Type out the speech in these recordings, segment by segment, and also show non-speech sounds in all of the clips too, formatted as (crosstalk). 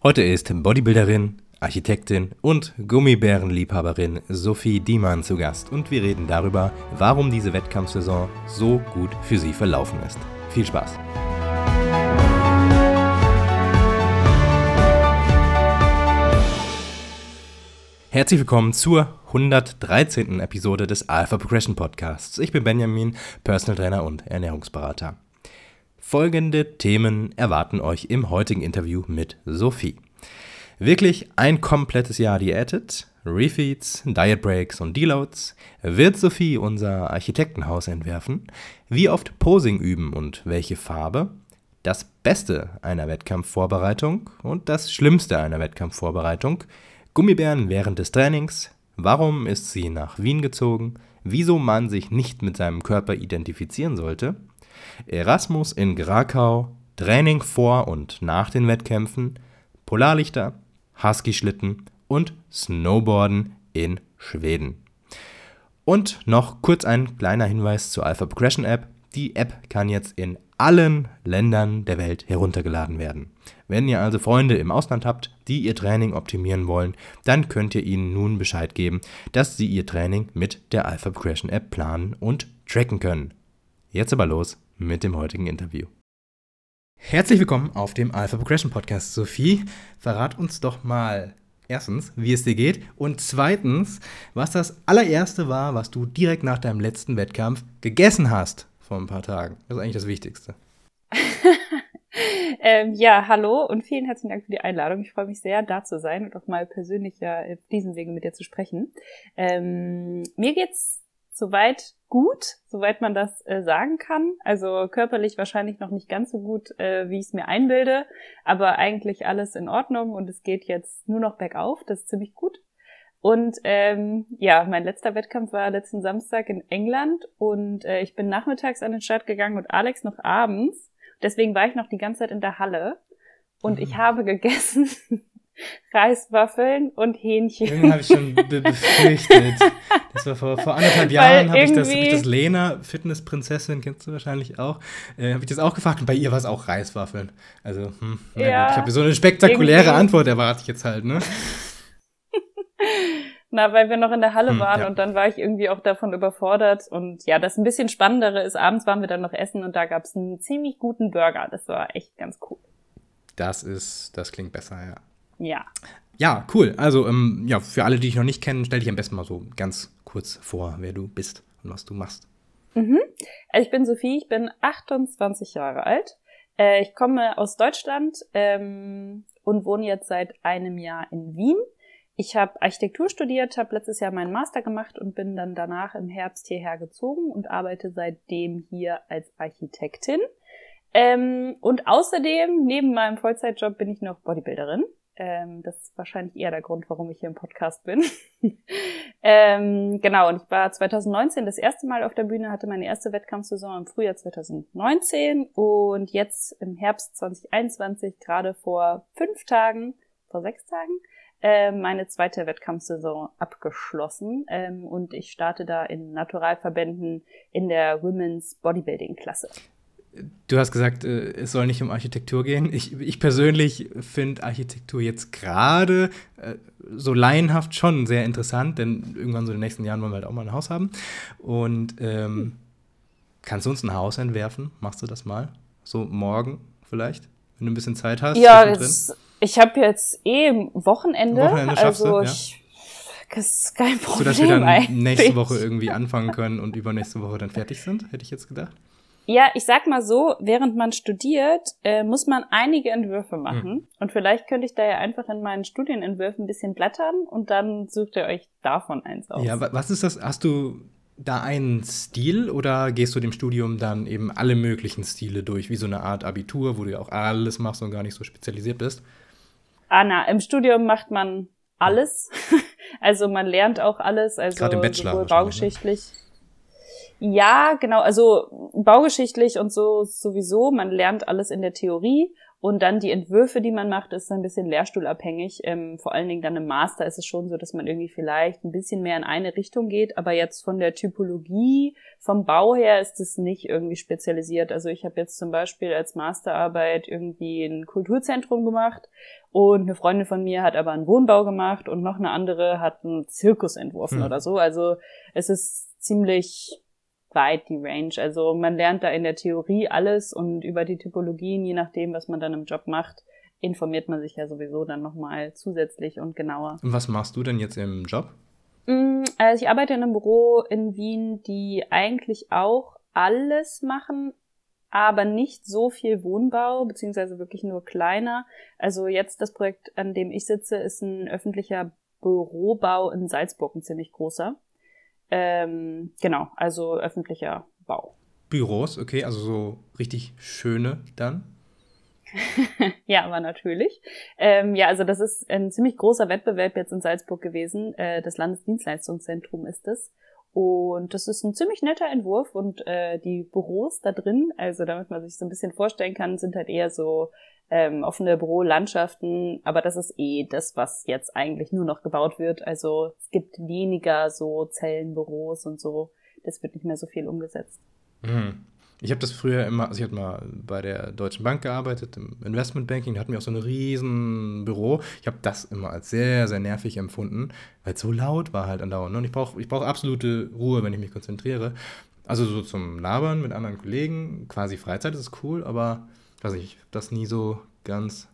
Heute ist Bodybuilderin, Architektin und Gummibärenliebhaberin Sophie Diemann zu Gast und wir reden darüber, warum diese Wettkampfsaison so gut für sie verlaufen ist. Viel Spaß! Herzlich willkommen zur 113. Episode des Alpha Progression Podcasts. Ich bin Benjamin, Personal Trainer und Ernährungsberater. Folgende Themen erwarten euch im heutigen Interview mit Sophie. Wirklich ein komplettes Jahr diätet, Refeeds, Diet Breaks und Deloads, wird Sophie unser Architektenhaus entwerfen, wie oft Posing üben und welche Farbe, das Beste einer Wettkampfvorbereitung und das Schlimmste einer Wettkampfvorbereitung, Gummibären während des Trainings, warum ist sie nach Wien gezogen, wieso man sich nicht mit seinem Körper identifizieren sollte, Erasmus in Grakau, Training vor und nach den Wettkämpfen, Polarlichter, Husky-Schlitten und Snowboarden in Schweden. Und noch kurz ein kleiner Hinweis zur Alpha Progression App. Die App kann jetzt in allen Ländern der Welt heruntergeladen werden. Wenn ihr also Freunde im Ausland habt, die ihr Training optimieren wollen, dann könnt ihr ihnen nun Bescheid geben, dass sie ihr Training mit der Alpha Progression App planen und tracken können. Jetzt aber los mit dem heutigen Interview. Herzlich willkommen auf dem Alpha Progression Podcast. Sophie, verrat uns doch mal erstens, wie es dir geht und zweitens, was das allererste war, was du direkt nach deinem letzten Wettkampf gegessen hast vor ein paar Tagen. Das ist eigentlich das Wichtigste. (laughs) ähm, ja, hallo und vielen herzlichen Dank für die Einladung. Ich freue mich sehr, da zu sein und auch mal persönlich ja auf diesem Wege mit dir zu sprechen. Ähm, mir geht's soweit gut, soweit man das äh, sagen kann. Also körperlich wahrscheinlich noch nicht ganz so gut, äh, wie ich es mir einbilde, aber eigentlich alles in Ordnung und es geht jetzt nur noch bergauf. Das ist ziemlich gut. Und ähm, ja, mein letzter Wettkampf war letzten Samstag in England und äh, ich bin nachmittags an den Start gegangen und Alex noch abends. Deswegen war ich noch die ganze Zeit in der Halle und mhm. ich habe gegessen (laughs) Reiswaffeln und Hähnchen. Irgendwie habe ich schon be (laughs) befürchtet. Das war vor, vor anderthalb Jahren, habe ich, das, hab ich das Lena, Fitnessprinzessin, kennst du wahrscheinlich auch, äh, habe ich das auch gefragt und bei ihr war es auch Reiswaffeln. Also, hm, ja, ich habe so eine spektakuläre irgendwie. Antwort erwarte ich jetzt halt, ne? (laughs) Na, weil wir noch in der Halle hm, waren ja. und dann war ich irgendwie auch davon überfordert. Und ja, das ein bisschen Spannendere ist, abends waren wir dann noch essen und da gab es einen ziemlich guten Burger. Das war echt ganz cool. Das ist, das klingt besser, ja. Ja. Ja, cool. Also, ähm, ja, für alle, die dich noch nicht kennen, stell dich am besten mal so ganz kurz vor, wer du bist und was du machst. Mhm. Also ich bin Sophie, ich bin 28 Jahre alt. Äh, ich komme aus Deutschland ähm, und wohne jetzt seit einem Jahr in Wien. Ich habe Architektur studiert, habe letztes Jahr meinen Master gemacht und bin dann danach im Herbst hierher gezogen und arbeite seitdem hier als Architektin. Ähm, und außerdem, neben meinem Vollzeitjob, bin ich noch Bodybuilderin. Ähm, das ist wahrscheinlich eher der Grund, warum ich hier im Podcast bin. (laughs) ähm, genau, und ich war 2019 das erste Mal auf der Bühne, hatte meine erste Wettkampfsaison im Frühjahr 2019 und jetzt im Herbst 2021, gerade vor fünf Tagen, vor sechs Tagen, äh, meine zweite Wettkampfsaison abgeschlossen ähm, und ich starte da in Naturalverbänden in der Women's Bodybuilding Klasse. Du hast gesagt, äh, es soll nicht um Architektur gehen. Ich, ich persönlich finde Architektur jetzt gerade äh, so laienhaft schon sehr interessant, denn irgendwann so in den nächsten Jahren wollen wir halt auch mal ein Haus haben. Und ähm, kannst du uns ein Haus entwerfen? Machst du das mal? So morgen vielleicht, wenn du ein bisschen Zeit hast? Ja, jetzt, ich habe jetzt eh Wochenende. Wochenende schaffst also du, ja? ich das ist kein Problem. Sodass wir dann eigentlich. nächste Woche irgendwie anfangen können und übernächste Woche dann fertig sind, hätte ich jetzt gedacht. Ja, ich sag mal so, während man studiert, äh, muss man einige Entwürfe hm. machen. Mhm. Und vielleicht könnte ich da ja einfach in meinen Studienentwürfen ein bisschen blättern und dann sucht ihr euch davon eins aus. Ja, was ist das? Hast du da einen Stil oder gehst du dem Studium dann eben alle möglichen Stile durch, wie so eine Art Abitur, wo du ja auch alles machst und gar nicht so spezialisiert bist? Anna, im Studium macht man alles. (laughs) also man lernt auch alles, also Gerade im Bachelor sowohl baugeschichtlich. Ne? Ja, genau. Also baugeschichtlich und so sowieso. Man lernt alles in der Theorie Und dann die Entwürfe, die man macht, ist ein bisschen lehrstuhlabhängig. Ähm, vor allen Dingen dann im Master ist es schon so, dass man irgendwie vielleicht ein bisschen mehr in eine Richtung geht. Aber jetzt von der Typologie, vom Bau her ist es nicht irgendwie spezialisiert. Also ich habe jetzt zum Beispiel als Masterarbeit irgendwie ein Kulturzentrum gemacht und eine Freundin von mir hat aber einen Wohnbau gemacht und noch eine andere hat einen Zirkus entworfen hm. oder so. Also es ist ziemlich weit die Range. Also man lernt da in der Theorie alles und über die Typologien, je nachdem, was man dann im Job macht, informiert man sich ja sowieso dann nochmal zusätzlich und genauer. Und was machst du denn jetzt im Job? Mm, also ich arbeite in einem Büro in Wien, die eigentlich auch alles machen, aber nicht so viel Wohnbau, beziehungsweise wirklich nur kleiner. Also jetzt das Projekt, an dem ich sitze, ist ein öffentlicher Bürobau in Salzburg, ein ziemlich großer. Ähm, genau, also öffentlicher Bau. Büros, okay, also so richtig schöne dann? (laughs) ja, aber natürlich. Ähm, ja, also das ist ein ziemlich großer Wettbewerb jetzt in Salzburg gewesen. Äh, das Landesdienstleistungszentrum ist es. Und das ist ein ziemlich netter Entwurf und äh, die Büros da drin, also damit man sich so ein bisschen vorstellen kann, sind halt eher so ähm, offene Bürolandschaften, aber das ist eh das, was jetzt eigentlich nur noch gebaut wird. Also es gibt weniger so Zellenbüros und so. Das wird nicht mehr so viel umgesetzt. Mhm. Ich habe das früher immer, also ich habe mal bei der Deutschen Bank gearbeitet, im Investmentbanking, da hatten wir auch so ein riesen Büro. Ich habe das immer als sehr, sehr nervig empfunden, weil es so laut war halt andauernd. Ne? Und ich brauche ich brauch absolute Ruhe, wenn ich mich konzentriere. Also so zum Labern mit anderen Kollegen, quasi Freizeit ist cool, aber weiß ich, ich habe das nie so ganz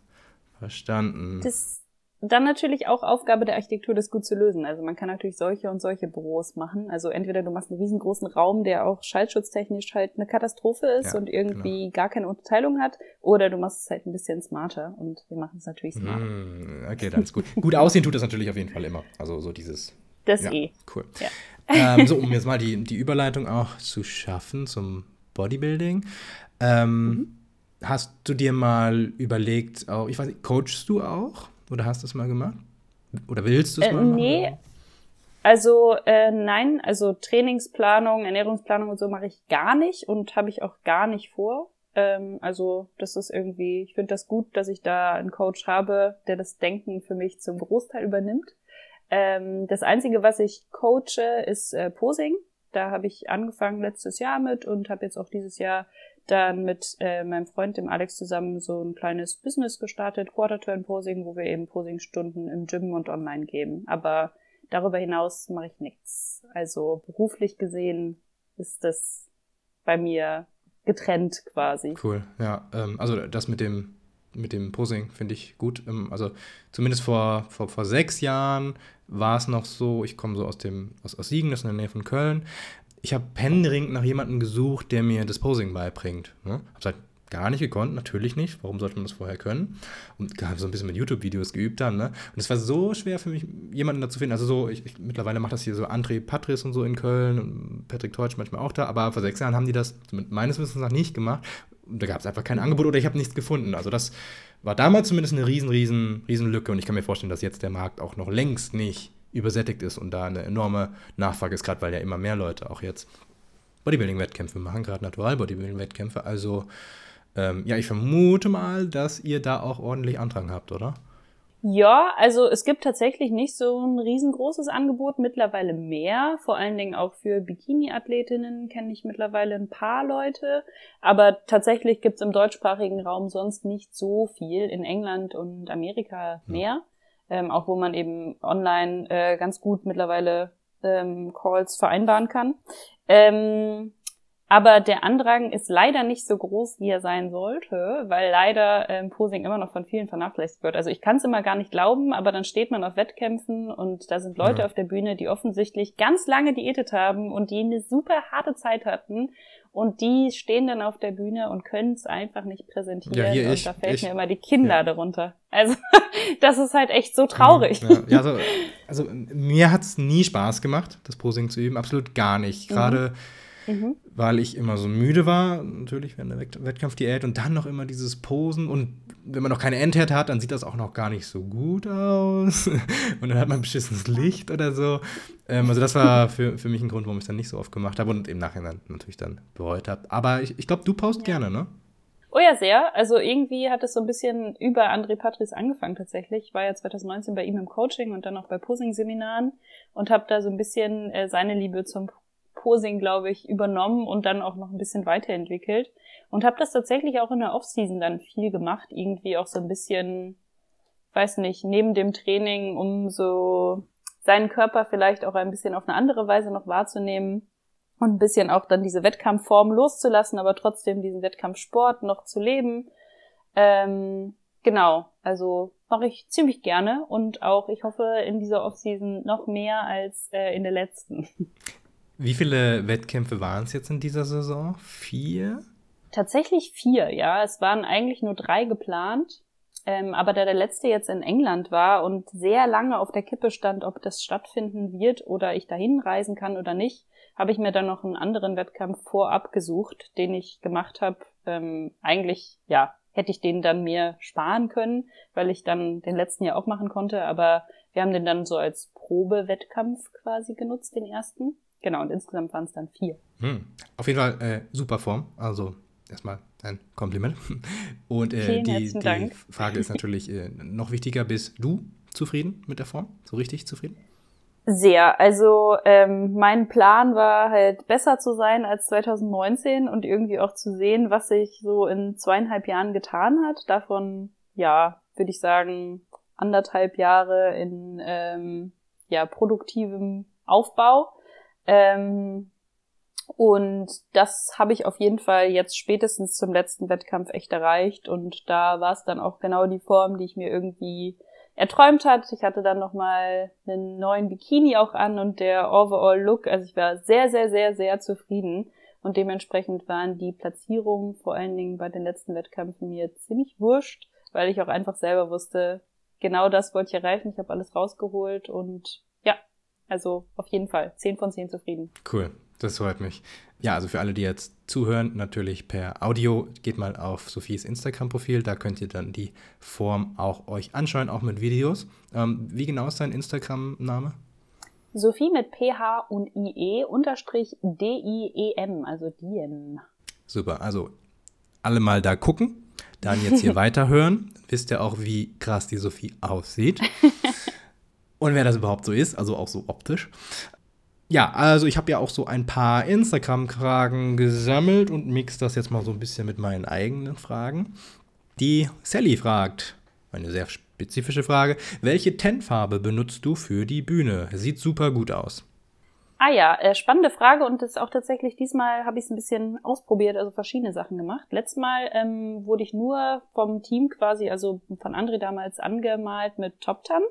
verstanden. Das dann natürlich auch Aufgabe der Architektur, das gut zu lösen. Also man kann natürlich solche und solche Büros machen. Also entweder du machst einen riesengroßen Raum, der auch schallschutztechnisch halt eine Katastrophe ist ja, und irgendwie genau. gar keine Unterteilung hat, oder du machst es halt ein bisschen smarter und wir machen es natürlich smart. Mm, okay, dann ist gut. gut aussehen tut das natürlich auf jeden Fall immer. Also so dieses. Das ja, eh. Cool. Ja. Ähm, so, (laughs) um jetzt mal die, die Überleitung auch zu schaffen zum Bodybuilding. Ähm, mhm. Hast du dir mal überlegt, auch, ich weiß nicht, coachst du auch? Oder hast du es mal gemacht? Oder willst du es äh, mal machen? Nee. Also äh, nein, also Trainingsplanung, Ernährungsplanung und so mache ich gar nicht und habe ich auch gar nicht vor. Ähm, also das ist irgendwie, ich finde das gut, dass ich da einen Coach habe, der das Denken für mich zum Großteil übernimmt. Ähm, das Einzige, was ich coache, ist äh, Posing. Da habe ich angefangen letztes Jahr mit und habe jetzt auch dieses Jahr dann mit äh, meinem Freund, dem Alex, zusammen so ein kleines Business gestartet, Quarter-Turn Posing, wo wir eben Posingstunden im Gym und online geben. Aber darüber hinaus mache ich nichts. Also beruflich gesehen ist das bei mir getrennt quasi. Cool, ja. Ähm, also das mit dem mit dem Posing finde ich gut. Ähm, also zumindest vor, vor, vor sechs Jahren war es noch so, ich komme so aus dem aus, aus Siegen, das ist in der Nähe von Köln ich habe händeringend nach jemandem gesucht, der mir das Posing beibringt. Ne? Habe es halt gar nicht gekonnt, natürlich nicht. Warum sollte man das vorher können? Und habe so ein bisschen mit YouTube-Videos geübt dann. Ne? Und es war so schwer für mich, jemanden dazu finden. Also so, ich, ich, mittlerweile macht das hier so André Patris und so in Köln und Patrick Teutsch manchmal auch da. Aber vor sechs Jahren haben die das meines Wissens nach nicht gemacht. Und da gab es einfach kein Angebot oder ich habe nichts gefunden. Also das war damals zumindest eine riesen, riesen, riesen Lücke. Und ich kann mir vorstellen, dass jetzt der Markt auch noch längst nicht übersättigt ist und da eine enorme Nachfrage ist, gerade weil ja immer mehr Leute auch jetzt Bodybuilding-Wettkämpfe machen, gerade Natural-Bodybuilding-Wettkämpfe. Also ähm, ja, ich vermute mal, dass ihr da auch ordentlich Andrang habt, oder? Ja, also es gibt tatsächlich nicht so ein riesengroßes Angebot, mittlerweile mehr. Vor allen Dingen auch für Bikini-Athletinnen kenne ich mittlerweile ein paar Leute. Aber tatsächlich gibt's im deutschsprachigen Raum sonst nicht so viel. In England und Amerika mehr. Ja ähm, auch wo man eben online äh, ganz gut mittlerweile ähm, Calls vereinbaren kann. Ähm, aber der Andrang ist leider nicht so groß, wie er sein sollte, weil leider ähm, Posing immer noch von vielen vernachlässigt wird. Also ich kann es immer gar nicht glauben, aber dann steht man auf Wettkämpfen und da sind Leute ja. auf der Bühne, die offensichtlich ganz lange diätet haben und die eine super harte Zeit hatten und die stehen dann auf der Bühne und können es einfach nicht präsentieren. Ja, hier und ich, da fällt ich, mir immer die Kinder ja. darunter. Also (laughs) das ist halt echt so traurig. Ja, ja also, also mir hat's nie Spaß gemacht, das Posing zu üben. Absolut gar nicht. Gerade mhm mhm. weil ich immer so müde war, natürlich während der Wett Wettkampfdiät und dann noch immer dieses Posen und wenn man noch keine Endherd hat, dann sieht das auch noch gar nicht so gut aus (laughs) und dann hat man beschissenes Licht oder so. Ähm, also das war für, für mich ein Grund, warum ich es dann nicht so oft gemacht habe und im Nachhinein natürlich dann bereut habe. Aber ich, ich glaube, du post ja. gerne, ne? Oh ja, sehr. Also irgendwie hat es so ein bisschen über André Patrice angefangen tatsächlich. Ich war ja 2019 bei ihm im Coaching und dann auch bei Posing-Seminaren und habe da so ein bisschen äh, seine Liebe zum Posing, glaube ich, übernommen und dann auch noch ein bisschen weiterentwickelt. Und habe das tatsächlich auch in der Offseason dann viel gemacht. Irgendwie auch so ein bisschen, weiß nicht, neben dem Training, um so seinen Körper vielleicht auch ein bisschen auf eine andere Weise noch wahrzunehmen und ein bisschen auch dann diese Wettkampfform loszulassen, aber trotzdem diesen Wettkampfsport noch zu leben. Ähm, genau, also mache ich ziemlich gerne und auch, ich hoffe, in dieser Offseason noch mehr als äh, in der letzten. (laughs) Wie viele Wettkämpfe waren es jetzt in dieser Saison? Vier? Tatsächlich vier, ja. Es waren eigentlich nur drei geplant. Ähm, aber da der letzte jetzt in England war und sehr lange auf der Kippe stand, ob das stattfinden wird oder ich dahin reisen kann oder nicht, habe ich mir dann noch einen anderen Wettkampf vorab gesucht, den ich gemacht habe. Ähm, eigentlich, ja, hätte ich den dann mir sparen können, weil ich dann den letzten ja auch machen konnte, aber wir haben den dann so als Probewettkampf quasi genutzt, den ersten. Genau, und insgesamt waren es dann vier. Hm. Auf jeden Fall äh, super Form. Also erstmal ein Kompliment. (laughs) Und äh, die, die Frage ist natürlich äh, noch wichtiger, bist du zufrieden mit der Form? So richtig zufrieden? Sehr. Also ähm, mein Plan war halt besser zu sein als 2019 und irgendwie auch zu sehen, was sich so in zweieinhalb Jahren getan hat. Davon, ja, würde ich sagen, anderthalb Jahre in ähm, ja, produktivem Aufbau. Ähm, und das habe ich auf jeden Fall jetzt spätestens zum letzten Wettkampf echt erreicht. Und da war es dann auch genau die Form, die ich mir irgendwie erträumt hat. Ich hatte dann nochmal einen neuen Bikini auch an und der Overall Look, also ich war sehr, sehr, sehr, sehr zufrieden. Und dementsprechend waren die Platzierungen vor allen Dingen bei den letzten Wettkämpfen mir ziemlich wurscht, weil ich auch einfach selber wusste, genau das wollte ich erreichen. Ich habe alles rausgeholt und also auf jeden Fall 10 von 10 zufrieden. Cool. Das freut mich. Ja, also für alle, die jetzt zuhören, natürlich per Audio, geht mal auf Sophies Instagram-Profil, da könnt ihr dann die Form auch euch anschauen, auch mit Videos. Ähm, wie genau ist dein Instagram-Name? Sophie mit PH und IE unterstrich D-I-E-M, also Diem. Super, also alle mal da gucken, dann jetzt hier (laughs) weiterhören. Wisst ihr auch, wie krass die Sophie aussieht. (laughs) Und wer das überhaupt so ist, also auch so optisch. Ja, also ich habe ja auch so ein paar Instagram-Fragen gesammelt und mix das jetzt mal so ein bisschen mit meinen eigenen Fragen. Die Sally fragt, eine sehr spezifische Frage, welche Tentfarbe benutzt du für die Bühne? Sieht super gut aus. Ah ja, äh, spannende Frage und das ist auch tatsächlich diesmal habe ich es ein bisschen ausprobiert, also verschiedene Sachen gemacht. Letztes Mal ähm, wurde ich nur vom Team quasi, also von André damals angemalt mit Top Tan.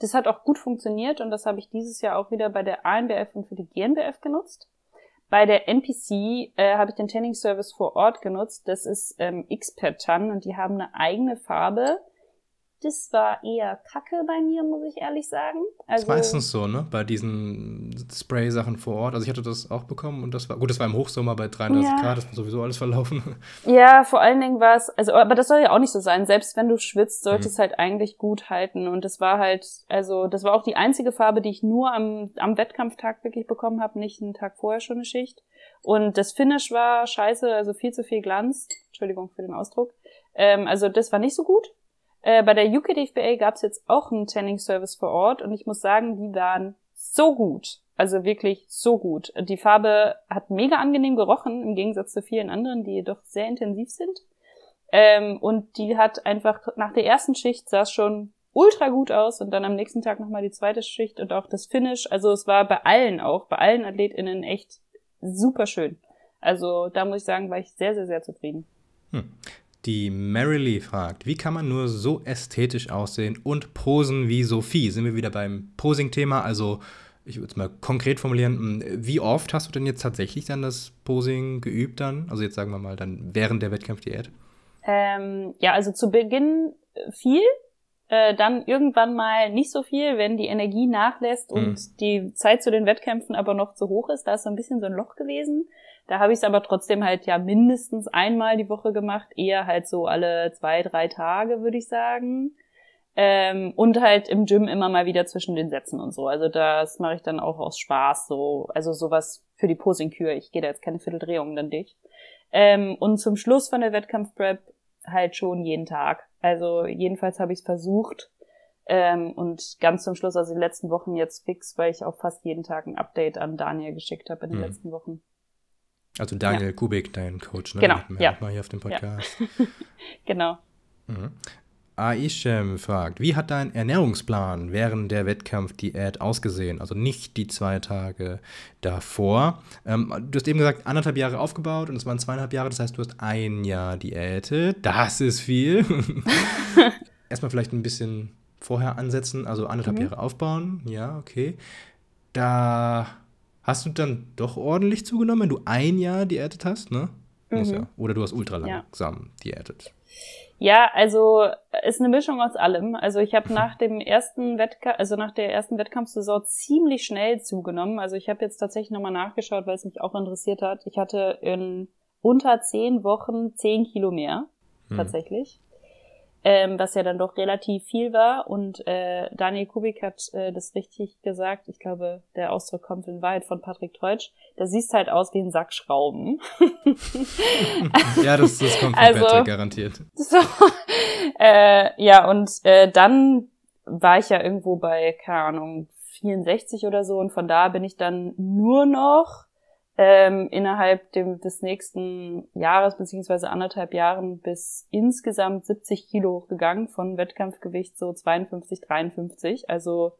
Das hat auch gut funktioniert und das habe ich dieses Jahr auch wieder bei der ANBF und für die GNBF genutzt. Bei der NPC äh, habe ich den Tanning Service vor Ort genutzt. Das ist ähm, Tan und die haben eine eigene Farbe. Das war eher Kacke bei mir, muss ich ehrlich sagen. Also, das ist meistens so, ne? Bei diesen Spray-Sachen vor Ort. Also ich hatte das auch bekommen und das war, gut, das war im Hochsommer bei 33 ja. Grad, das war sowieso alles verlaufen. (laughs) Ja, vor allen Dingen war es, also, aber das soll ja auch nicht so sein. Selbst wenn du schwitzt, sollte mhm. es halt eigentlich gut halten. Und das war halt, also, das war auch die einzige Farbe, die ich nur am, am Wettkampftag wirklich bekommen habe, nicht einen Tag vorher schon eine Schicht. Und das Finish war scheiße, also viel zu viel Glanz. Entschuldigung für den Ausdruck. Ähm, also das war nicht so gut. Äh, bei der UKDFBA gab es jetzt auch einen Tanning-Service vor Ort und ich muss sagen, die waren so gut. Also wirklich so gut. Die Farbe hat mega angenehm gerochen, im Gegensatz zu vielen anderen, die jedoch sehr intensiv sind. Ähm, und die hat einfach nach der ersten Schicht sah es schon ultra gut aus und dann am nächsten Tag nochmal die zweite Schicht und auch das Finish. Also es war bei allen auch, bei allen AthletInnen echt super schön. Also da muss ich sagen, war ich sehr, sehr, sehr zufrieden. Hm. Die Marilee fragt, wie kann man nur so ästhetisch aussehen und posen wie Sophie? Sind wir wieder beim Posing-Thema? Also, ich würde es mal konkret formulieren, hm, wie oft hast du denn jetzt tatsächlich dann das Posing geübt dann? Also jetzt sagen wir mal dann während der Wettkampfdiät? Ähm, ja, also zu Beginn äh, viel, äh, dann irgendwann mal nicht so viel, wenn die Energie nachlässt und mhm. die Zeit zu den Wettkämpfen aber noch zu hoch ist. Da ist so ein bisschen so ein Loch gewesen. Da habe ich es aber trotzdem halt ja mindestens einmal die Woche gemacht, eher halt so alle zwei, drei Tage, würde ich sagen. Ähm, und halt im Gym immer mal wieder zwischen den Sätzen und so. Also das mache ich dann auch aus Spaß so. Also sowas für die Posing-Kür. Ich gehe da jetzt keine Vierteldrehung dann dich. Ähm, und zum Schluss von der Wettkampfprep halt schon jeden Tag. Also jedenfalls habe ich es versucht. Ähm, und ganz zum Schluss, also die letzten Wochen jetzt fix, weil ich auch fast jeden Tag ein Update an Daniel geschickt habe in den mhm. letzten Wochen. Also Daniel ja. Kubik, dein Coach, ne? Genau, ja. Mal hier auf dem Podcast. Ja. (laughs) genau. Mhm. Aishem fragt, wie hat dein Ernährungsplan während der Wettkampfdiät ausgesehen? Also nicht die zwei Tage davor. Ähm, du hast eben gesagt, anderthalb Jahre aufgebaut und es waren zweieinhalb Jahre, das heißt, du hast ein Jahr diätet. Das ist viel. (laughs) Erstmal vielleicht ein bisschen vorher ansetzen, also anderthalb mhm. Jahre aufbauen. Ja, okay. Da hast du dann doch ordentlich zugenommen, wenn du ein Jahr diätet hast, ne? Mhm. Ja. Oder du hast ultra langsam ja. diätet. Ja, also ist eine Mischung aus allem. Also ich habe (laughs) nach dem ersten Wettkampf, also nach der ersten Wettkampfsaison ziemlich schnell zugenommen. Also ich habe jetzt tatsächlich nochmal nachgeschaut, weil es mich auch interessiert hat. Ich hatte in unter zehn Wochen zehn Kilo mehr, hm. tatsächlich ähm, was ja dann doch relativ viel war. Und äh, Daniel Kubik hat äh, das richtig gesagt. Ich glaube, der Ausdruck kommt in Wahrheit von Patrick Teutsch. Da siehst halt aus wie ein Sack Schrauben. (laughs) ja, das, das kommt von also, Patrick garantiert. (laughs) So, äh, ja, und äh, dann war ich ja irgendwo bei, keine Ahnung, 64 oder so. Und von da bin ich dann nur noch ähm, innerhalb dem, des nächsten Jahres beziehungsweise anderthalb Jahren bis insgesamt 70 Kilo hochgegangen von Wettkampfgewicht so 52, 53. Also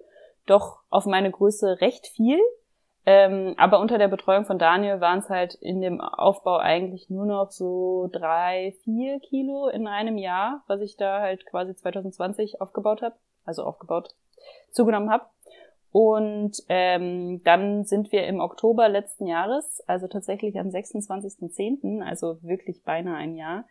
doch auf meine Größe recht viel. Ähm, aber unter der Betreuung von Daniel waren es halt in dem Aufbau eigentlich nur noch so drei, vier Kilo in einem Jahr, was ich da halt quasi 2020 aufgebaut habe, also aufgebaut, zugenommen habe. Und ähm, dann sind wir im Oktober letzten Jahres, also tatsächlich am 26.10., also wirklich beinahe ein Jahr,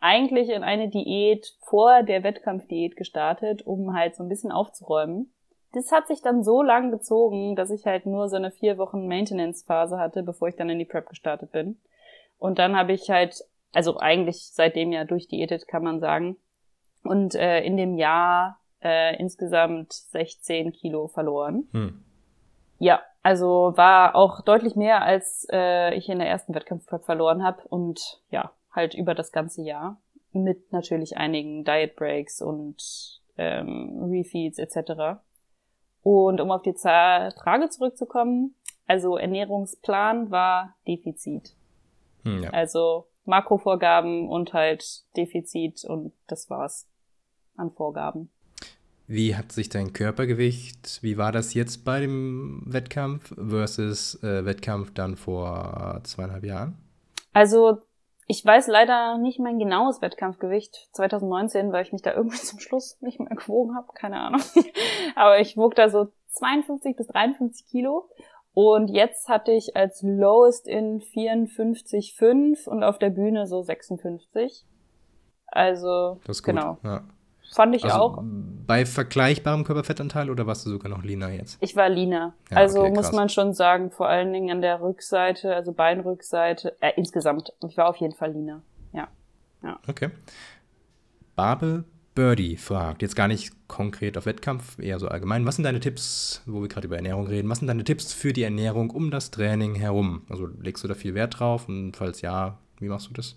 eigentlich in eine Diät vor der Wettkampfdiät gestartet, um halt so ein bisschen aufzuräumen. Das hat sich dann so lang gezogen, dass ich halt nur so eine vier Wochen Maintenance-Phase hatte, bevor ich dann in die Prep gestartet bin. Und dann habe ich halt, also eigentlich seitdem ja durchdiätet, kann man sagen. Und äh, in dem Jahr äh, insgesamt 16 Kilo verloren. Hm. Ja, also war auch deutlich mehr, als äh, ich in der ersten Wettkampfprep verloren habe und ja, halt über das ganze Jahr mit natürlich einigen Diet Breaks und ähm, Refeeds etc. Und um auf die Frage zurückzukommen, also Ernährungsplan war Defizit. Hm, ja. Also Makrovorgaben und halt Defizit und das war's an Vorgaben. Wie hat sich dein Körpergewicht, wie war das jetzt bei dem Wettkampf versus äh, Wettkampf dann vor zweieinhalb Jahren? Also ich weiß leider nicht mein genaues Wettkampfgewicht 2019, weil ich mich da irgendwie (laughs) zum Schluss nicht mehr gewogen habe, keine Ahnung. (laughs) Aber ich wog da so 52 bis 53 Kilo. Und jetzt hatte ich als Lowest in 54,5 und auf der Bühne so 56. Also, das ist gut. genau. Ja. Fand ich also auch. Bei vergleichbarem Körperfettanteil oder warst du sogar noch leaner jetzt? Ich war leaner. Ja, also okay, muss man schon sagen, vor allen Dingen an der Rückseite, also Beinrückseite, äh, insgesamt. Ich war auf jeden Fall leaner. Ja. ja. Okay. Babel Birdie fragt, jetzt gar nicht konkret auf Wettkampf, eher so allgemein. Was sind deine Tipps, wo wir gerade über Ernährung reden, was sind deine Tipps für die Ernährung um das Training herum? Also legst du da viel Wert drauf und falls ja, wie machst du das?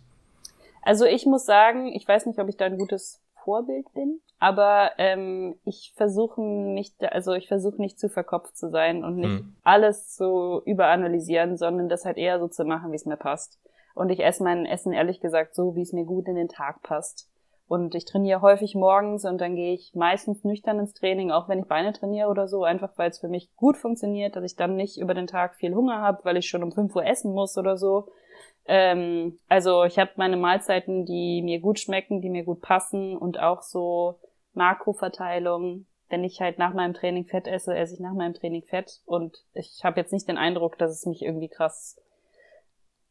Also ich muss sagen, ich weiß nicht, ob ich da ein gutes Vorbild bin. Aber ähm, ich versuche nicht, also ich versuche nicht zu verkopft zu sein und nicht hm. alles zu überanalysieren, sondern das halt eher so zu machen, wie es mir passt. Und ich esse mein Essen ehrlich gesagt so, wie es mir gut in den Tag passt. Und ich trainiere häufig morgens und dann gehe ich meistens nüchtern ins Training, auch wenn ich Beine trainiere oder so, einfach weil es für mich gut funktioniert, dass ich dann nicht über den Tag viel Hunger habe, weil ich schon um 5 Uhr essen muss oder so. Ähm, also ich habe meine Mahlzeiten, die mir gut schmecken, die mir gut passen und auch so Makroverteilung. Wenn ich halt nach meinem Training Fett esse, esse ich nach meinem Training Fett und ich habe jetzt nicht den Eindruck, dass es mich irgendwie krass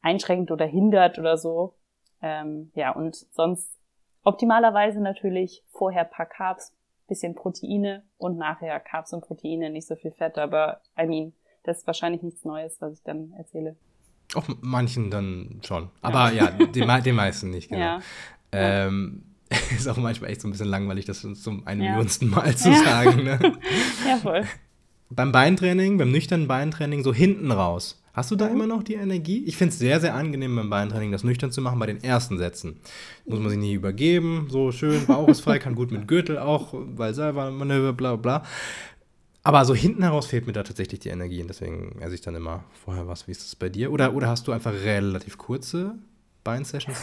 einschränkt oder hindert oder so. Ähm, ja, und sonst optimalerweise natürlich vorher paar Carbs, bisschen Proteine und nachher Carbs und Proteine, nicht so viel Fett, aber I mean, das ist wahrscheinlich nichts Neues, was ich dann erzähle. Auch manchen dann schon. Aber ja, ja den, den, meisten nicht, genau. Ja. Ähm, (laughs) ist auch manchmal echt so ein bisschen langweilig, das zum einen ja. Millionsten Mal zu sagen. Ne? (laughs) ja, voll. Beim Beintraining, beim nüchternen Beintraining, so hinten raus, Hast du da immer noch die Energie? Ich finde es sehr, sehr angenehm beim Beintraining, das nüchtern zu machen bei den ersten Sätzen. Muss man sich nie übergeben, so schön, Bauch ist frei, kann gut mit Gürtel auch, weil Salva-Manöver, bla bla. Aber so hinten heraus fehlt mir da tatsächlich die Energie und deswegen esse ich dann immer vorher was. Wie ist das bei dir? Oder, oder hast du einfach relativ kurze Beinsessions?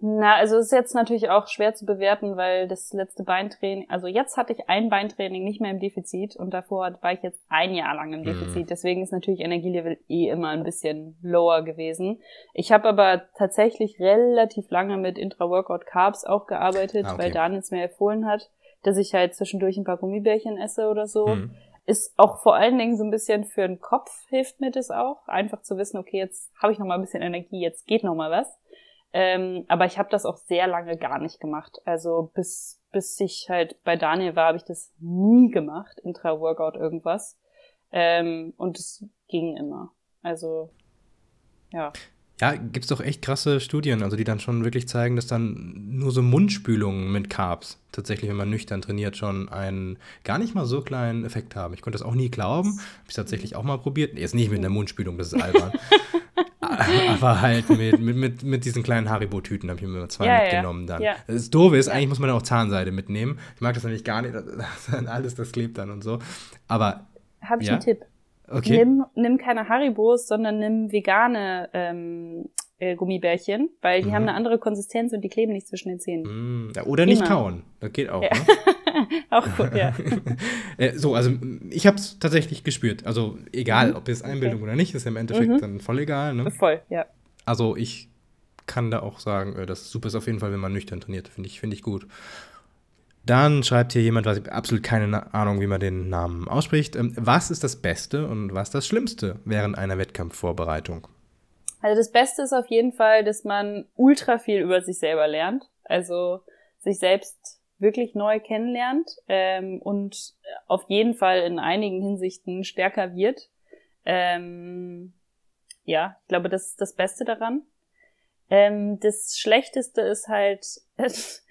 Na, also es ist jetzt natürlich auch schwer zu bewerten, weil das letzte Beintraining, also jetzt hatte ich ein Beintraining nicht mehr im Defizit und davor war ich jetzt ein Jahr lang im mhm. Defizit. Mhm. Deswegen ist natürlich Energielevel eh immer ein bisschen lower gewesen. Ich habe aber tatsächlich relativ lange mit Intra-Workout Carbs auch gearbeitet, ah, okay. weil Daniel es mir empfohlen hat, dass ich halt zwischendurch ein paar Gummibärchen esse oder so. Mhm. Ist auch vor allen Dingen so ein bisschen für den Kopf hilft mir das auch, einfach zu wissen, okay, jetzt habe ich noch mal ein bisschen Energie, jetzt geht noch mal was. Ähm, aber ich habe das auch sehr lange gar nicht gemacht. Also bis, bis ich halt bei Daniel war, habe ich das nie gemacht, Intra-Workout irgendwas. Ähm, und es ging immer. Also, ja. Ja, gibt's doch echt krasse Studien, also die dann schon wirklich zeigen, dass dann nur so Mundspülungen mit Carbs tatsächlich, wenn man nüchtern trainiert, schon einen gar nicht mal so kleinen Effekt haben. Ich konnte das auch nie glauben, habe ich tatsächlich auch mal probiert. Jetzt nicht mit einer Mundspülung, das ist albern. (laughs) aber halt mit, mit, mit, mit diesen kleinen Haribo-Tüten habe ich mir zwei ja, mitgenommen dann. Ja. Das Doofe ist, eigentlich muss man auch Zahnseide mitnehmen. Ich mag das nämlich gar nicht, (laughs) das, alles, das klebt dann und so. Aber. Habe ich einen Tipp. Okay. Nimm, nimm keine Haribos, sondern nimm vegane ähm, äh, Gummibärchen, weil die mhm. haben eine andere Konsistenz und die kleben nicht zwischen den Zähnen. Mhm. Ja, oder nicht Immer. kauen. Das geht auch. Ja. Ne? (laughs) auch gut, ja. (laughs) Äh, so, also ich habe es tatsächlich gespürt. Also egal, mhm. ob es Einbildung okay. oder nicht, ist ja im Endeffekt mhm. dann voll egal. Ne? Voll, ja. Also ich kann da auch sagen, äh, das super ist auf jeden Fall, wenn man nüchtern trainiert. Finde ich, find ich gut. Dann schreibt hier jemand, was ich absolut keine Ahnung, wie man den Namen ausspricht. Ähm, was ist das Beste und was das Schlimmste während einer Wettkampfvorbereitung? Also das Beste ist auf jeden Fall, dass man ultra viel über sich selber lernt. Also sich selbst wirklich neu kennenlernt ähm, und auf jeden Fall in einigen Hinsichten stärker wird. Ähm, ja, ich glaube, das ist das Beste daran. Ähm, das Schlechteste ist halt, (laughs)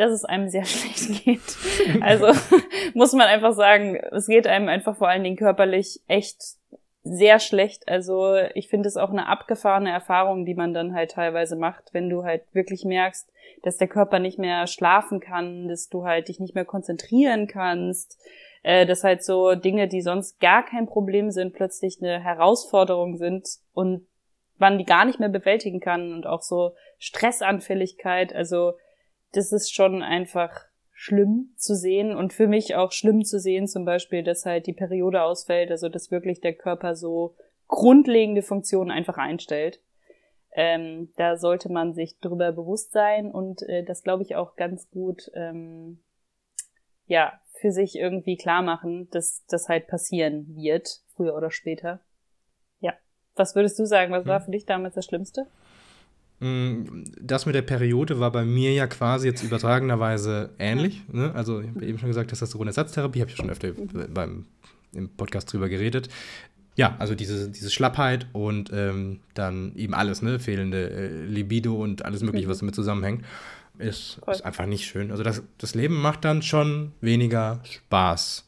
dass es einem sehr (laughs) schlecht geht. (laughs) Also (laughs) muss man einfach sagen, es geht einem einfach vor allen Dingen körperlich echt sehr schlecht. Also ich finde es auch eine abgefahrene Erfahrung, die man dann halt teilweise macht, wenn du halt wirklich merkst, dass der Körper nicht mehr schlafen kann, dass du halt dich nicht mehr konzentrieren kannst, äh, dass halt so Dinge, die sonst gar kein Problem sind, plötzlich eine Herausforderung sind und man die gar nicht mehr bewältigen kann und auch so Stressanfälligkeit. Also das ist schon einfach schlimm zu sehen und für mich auch schlimm zu sehen, zum Beispiel, dass halt die Periode ausfällt, also dass wirklich der Körper so grundlegende Funktionen einfach einstellt. Ähm, da sollte man sich drüber bewusst sein und äh, das glaube ich auch ganz gut, ähm, ja, für sich irgendwie klar machen, dass das halt passieren wird, früher oder später. Ja. Was würdest du sagen? Was war hm. für dich damals das Schlimmste? Mm, das mit der Periode war bei mir ja quasi jetzt übertragenerweise ähnlich. Ne? Also, ich habe eben schon gesagt, Testosteronersatztherapie, habe ich schon öfter beim, im Podcast drüber geredet. Ja, also diese, diese Schlappheit und ähm, dann eben alles, ne? Fehlende äh, Libido und alles Mögliche, was damit zusammenhängt, ist, ist einfach nicht schön. Also, das, das Leben macht dann schon weniger Spaß.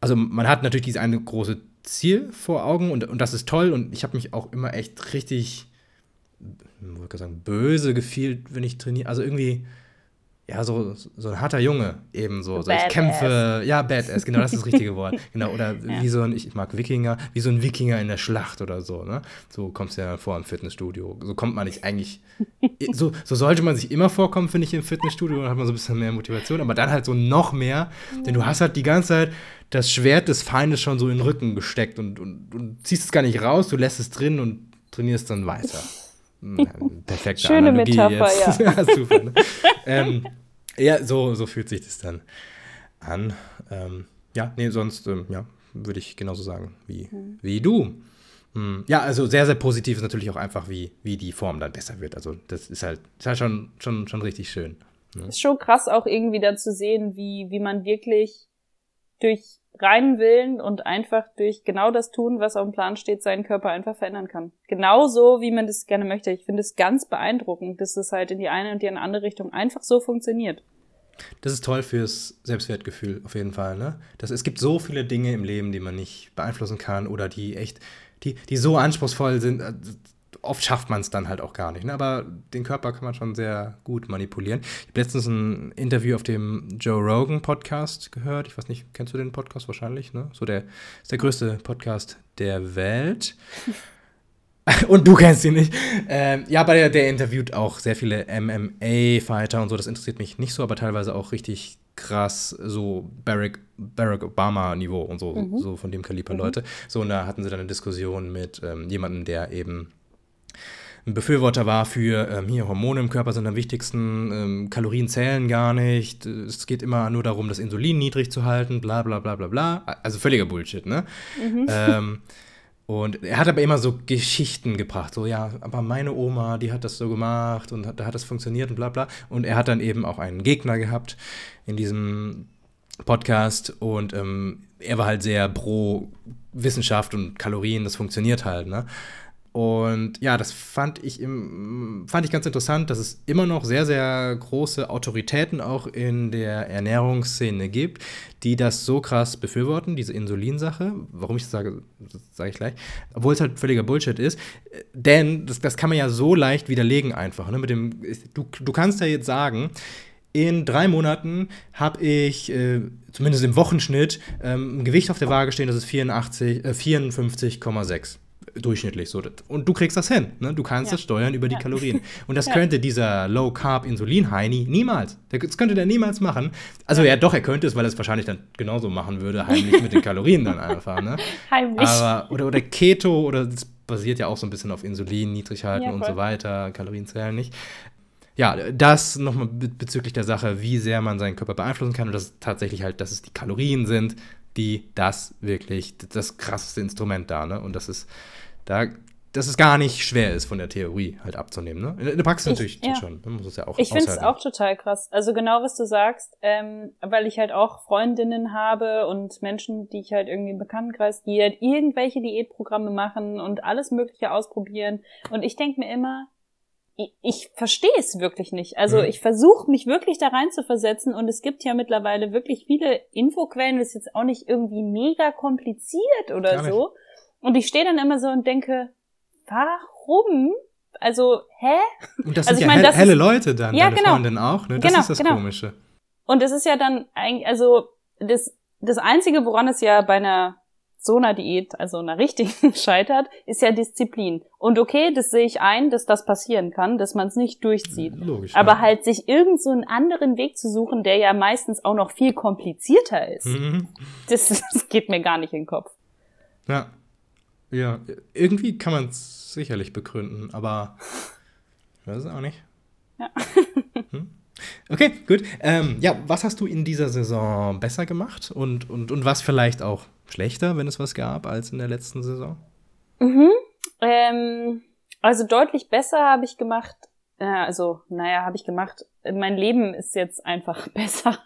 Also, man hat natürlich dieses eine große Ziel vor Augen und, und das ist toll und ich habe mich auch immer echt richtig wollte sagen, böse gefühlt, wenn ich trainiere. Also irgendwie, ja, so, so ein harter Junge eben so. so ich kämpfe, ja, Badass, genau, das ist das richtige Wort. (laughs) Genau, oder ja. wie so ein, ich mag Wikinger, wie so ein Wikinger in der Schlacht oder so, ne? So kommst du ja vor im Fitnessstudio. So kommt man nicht eigentlich, so, so sollte man sich immer vorkommen, finde ich, im Fitnessstudio, dann hat man so ein bisschen mehr Motivation, aber dann halt so noch mehr, denn du hast halt die ganze Zeit das Schwert des Feindes schon so in den Rücken gesteckt und, und, und ziehst es gar nicht raus, du lässt es drin und trainierst dann weiter. Perfekte Schöne Analogie Metapher, jetzt. ja. (laughs) ja. super. Ne? ähm, ja, so, so fühlt sich das dann an. Ähm, ja, nee, sonst, ähm, ja, würde ich genauso sagen wie, mhm. wie du. Hm. Ja, also sehr, sehr positiv ist natürlich auch einfach, wie, wie die Form dann besser wird. Also das ist halt, ist halt schon, schon, schon richtig schön. Ne? Ist schon krass auch irgendwie dann zu sehen, wie, wie man wirklich durch reinen Willen und einfach durch genau das tun, was auf dem Plan steht, seinen Körper einfach verändern kann. Genauso, wie man das gerne möchte. Ich finde es ganz beeindruckend, dass es halt in die eine und die andere Richtung einfach so funktioniert. Das ist toll fürs Selbstwertgefühl auf jeden Fall. Ne? Das, es gibt so viele Dinge im Leben, die man nicht beeinflussen kann oder die echt die, die so anspruchsvoll sind, äh, oft schafft man es dann halt auch gar nicht. Ne? Aber den Körper kann man schon sehr gut manipulieren. Ich habe letztens ein Interview auf dem Joe Rogan Podcast gehört. Ich weiß nicht, kennst du den Podcast wahrscheinlich? Ne? So der ist der größte Podcast der Welt. (laughs) und du kennst ihn nicht. Ähm, ja, aber der, der interviewt auch sehr viele MMA-Fighter und so. Das interessiert mich nicht so, aber teilweise auch richtig krass so Barack, Barack Obama-Niveau und so, mhm. so von dem Kaliber mhm. Leute. So, und da hatten sie dann eine Diskussion mit ähm, jemandem, der eben ein Befürworter war für, ähm, hier, Hormone im Körper sind am wichtigsten, ähm, Kalorien zählen gar nicht, es geht immer nur darum, das Insulin niedrig zu halten, bla bla bla bla bla. Also völliger Bullshit, ne? Mhm. Ähm, und er hat aber immer so Geschichten gebracht, so ja, aber meine Oma, die hat das so gemacht und da hat das funktioniert und bla bla. Und er hat dann eben auch einen Gegner gehabt in diesem Podcast und ähm, er war halt sehr pro Wissenschaft und Kalorien, das funktioniert halt, ne? Und ja, das fand ich, im, fand ich ganz interessant, dass es immer noch sehr, sehr große Autoritäten auch in der Ernährungsszene gibt, die das so krass befürworten, diese Insulinsache. Warum ich das sage, sage ich gleich. Obwohl es halt völliger Bullshit ist. Denn das, das kann man ja so leicht widerlegen einfach. Ne? Mit dem, du, du kannst ja jetzt sagen, in drei Monaten habe ich, äh, zumindest im Wochenschnitt, ähm, ein Gewicht auf der Waage stehen, das ist 84, äh, 54,6 durchschnittlich so. Und du kriegst das hin. Ne? Du kannst ja. das steuern über die ja. Kalorien. (laughs) Und das ja. könnte dieser Low-Carb-Insulin-Heini niemals. Das könnte der niemals machen. Also ja, doch, er könnte es, weil er es wahrscheinlich dann genauso machen würde, heimlich mit den Kalorien dann einfach. Ne? (laughs) Heimlich. Aber, oder, oder Keto, oder das basiert ja auch so ein bisschen auf Insulin, niedrig halten und so weiter, Kalorien zählen nicht. Ja, das nochmal bezüglich der Sache, wie sehr man seinen Körper beeinflussen kann und das tatsächlich halt, dass es die Kalorien sind, die das wirklich das krasseste Instrument da, ne? Und das ist da dass es gar nicht schwer ist, von der Theorie halt abzunehmen. Ne? In der Praxis ich, natürlich ja. schon. Man muss es ja auch Ich finde es auch total krass. Also genau, was du sagst, ähm, weil ich halt auch Freundinnen habe und Menschen, die ich halt irgendwie im Bekanntenkreis, die halt irgendwelche Diätprogramme machen und alles Mögliche ausprobieren. Und ich denke mir immer, ich, ich verstehe es wirklich nicht. Also mhm. ich versuche mich wirklich da rein zu versetzen und es gibt ja mittlerweile wirklich viele Infoquellen. Das ist jetzt auch nicht irgendwie mega kompliziert oder so. Und ich stehe dann immer so und denke, warum? Also, hä? Und das also sind ja mein, hell, helle Leute dann, ja, deine genau. Freundin auch, ne? Das genau, ist das genau. Komische. Und es ist ja dann eigentlich, also das, das Einzige, woran es ja bei einer so einer Diät, also einer richtigen, (laughs) scheitert, ist ja Disziplin. Und okay, das sehe ich ein, dass das passieren kann, dass man es nicht durchzieht. Logisch. Aber ja. halt sich irgend so einen anderen Weg zu suchen, der ja meistens auch noch viel komplizierter ist, mhm. das, (laughs) das geht mir gar nicht in den Kopf. Ja. Ja, irgendwie kann man es sicherlich begründen, aber ich weiß es auch nicht. Ja. Hm? Okay, gut. Ähm, ja, was hast du in dieser Saison besser gemacht und, und, und was vielleicht auch schlechter, wenn es was gab, als in der letzten Saison? Mhm. Ähm, also deutlich besser habe ich gemacht, äh, also naja, habe ich gemacht, mein Leben ist jetzt einfach (laughs) besser.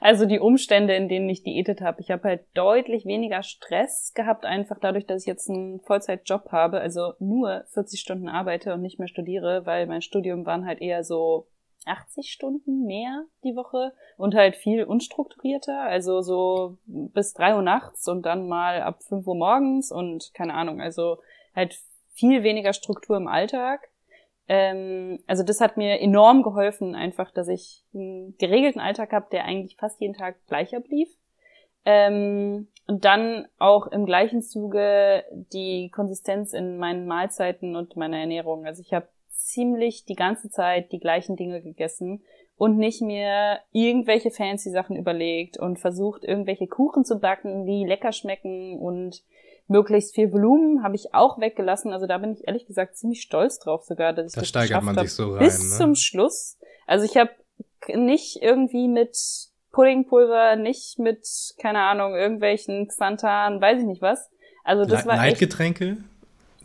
Also die Umstände, in denen ich diätet habe. Ich habe halt deutlich weniger Stress gehabt, einfach dadurch, dass ich jetzt einen Vollzeitjob habe, also nur 40 Stunden arbeite und nicht mehr studiere, weil mein Studium waren halt eher so 80 Stunden mehr die Woche und halt viel unstrukturierter, also so bis drei Uhr nachts und dann mal ab fünf Uhr morgens und keine Ahnung, also halt viel weniger Struktur im Alltag. Ähm, also das hat mir enorm geholfen, einfach, dass ich einen geregelten Alltag habe, der eigentlich fast jeden Tag gleicher blieb. Ähm, und dann auch im gleichen Zuge die Konsistenz in meinen Mahlzeiten und meiner Ernährung. Also ich habe ziemlich die ganze Zeit die gleichen Dinge gegessen und nicht mehr irgendwelche fancy Sachen überlegt und versucht, irgendwelche Kuchen zu backen, die lecker schmecken und möglichst viel Volumen habe ich auch weggelassen. Also da bin ich ehrlich gesagt ziemlich stolz drauf sogar, dass ich da das steigert man sich so rein, bis ne? zum Schluss. Also ich habe nicht irgendwie mit Puddingpulver, nicht mit keine Ahnung irgendwelchen Xanthan, weiß ich nicht was. Also das Le war Leitgetränke?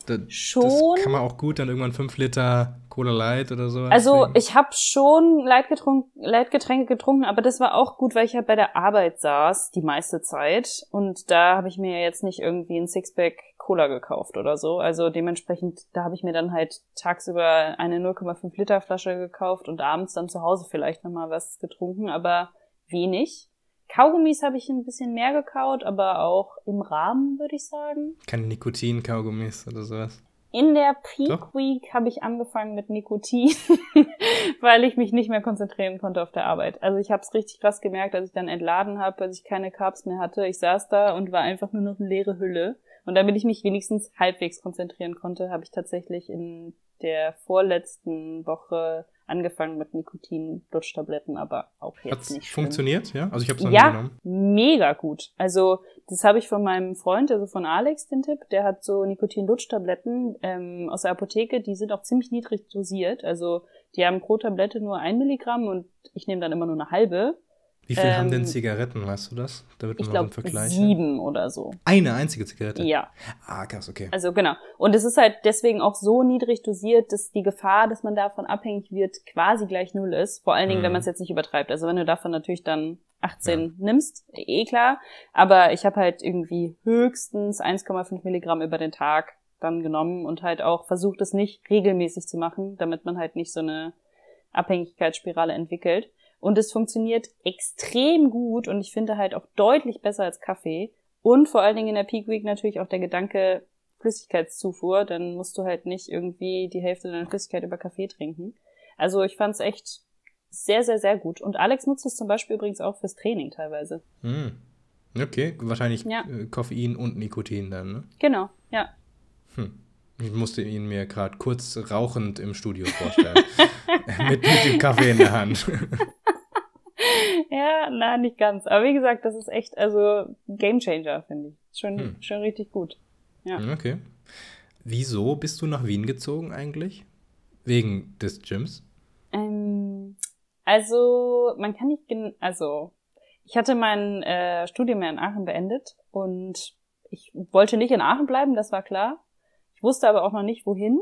Das, schon. Kann man auch gut dann irgendwann fünf Liter Cola Light oder so. Also ich habe schon Leitgetränke getrunken, aber das war auch gut, weil ich halt bei der Arbeit saß die meiste Zeit und da habe ich mir jetzt nicht irgendwie ein Sixpack Cola gekauft oder so. Also dementsprechend, da habe ich mir dann halt tagsüber eine 0,5 Liter Flasche gekauft und abends dann zu Hause vielleicht nochmal was getrunken, aber wenig Kaugummis habe ich ein bisschen mehr gekaut, aber auch im Rahmen, würde ich sagen. Keine Nikotin-Kaugummis oder sowas? In der Peak. Week habe ich angefangen mit Nikotin, (laughs) weil ich mich nicht mehr konzentrieren konnte auf der Arbeit. Also ich habe es richtig krass gemerkt, als ich dann entladen habe, als ich keine Carbs mehr hatte. Ich saß da und war einfach nur noch eine leere Hülle. Und damit ich mich wenigstens halbwegs konzentrieren konnte, habe ich tatsächlich in der vorletzten Woche angefangen mit Nikotin-Lutschtabletten, aber auch jetzt Hat's nicht. Schlimm. funktioniert, ja? Also ich habe es ja, genommen. mega gut. Also das habe ich von meinem Freund, also von Alex, den Tipp. Der hat so Nikotin-Lutschtabletten ähm, aus der Apotheke. Die sind auch ziemlich niedrig dosiert. Also die haben pro Tablette nur ein Milligramm und ich nehme dann immer nur eine halbe. Wie viel ähm, haben denn ähm, Zigaretten, weißt du das? Da wird ich glaube sieben oder so. Eine einzige Zigarette? Ja. Ah, krass, okay. Also genau. Und es ist halt deswegen auch so niedrig dosiert, dass die Gefahr, dass man davon abhängig wird, quasi gleich null ist. Vor allen Dingen, mhm. wenn man es jetzt nicht übertreibt. Also wenn du davon natürlich dann 18 ja. nimmst, eh klar. Aber ich habe halt irgendwie höchstens 1,5 Milligramm über den Tag dann genommen und halt auch versucht, es nicht regelmäßig zu machen, damit man halt nicht so eine Abhängigkeitsspirale entwickelt. Und es funktioniert extrem gut und ich finde halt auch deutlich besser als Kaffee. Und vor allen Dingen in der Peak Week natürlich auch der Gedanke Flüssigkeitszufuhr, dann musst du halt nicht irgendwie die Hälfte deiner Flüssigkeit über Kaffee trinken. Also ich fand es echt sehr, sehr, sehr gut. Und Alex nutzt es zum Beispiel übrigens auch fürs Training teilweise. Hm. Okay, wahrscheinlich ja. Äh, Koffein und Nikotin dann, ne? Genau, ja. Hm. Ich musste ihn mir gerade kurz rauchend im Studio vorstellen. (laughs) (laughs) mit, mit dem Kaffee in der Hand. (laughs) (laughs) ja, na, nicht ganz. Aber wie gesagt, das ist echt, also Game Changer, finde ich. Schon, hm. schon richtig gut. Ja. Okay. Wieso bist du nach Wien gezogen eigentlich? Wegen des Gyms? Ähm, also, man kann nicht, also, ich hatte mein äh, Studium in Aachen beendet und ich wollte nicht in Aachen bleiben, das war klar. Ich wusste aber auch noch nicht, wohin.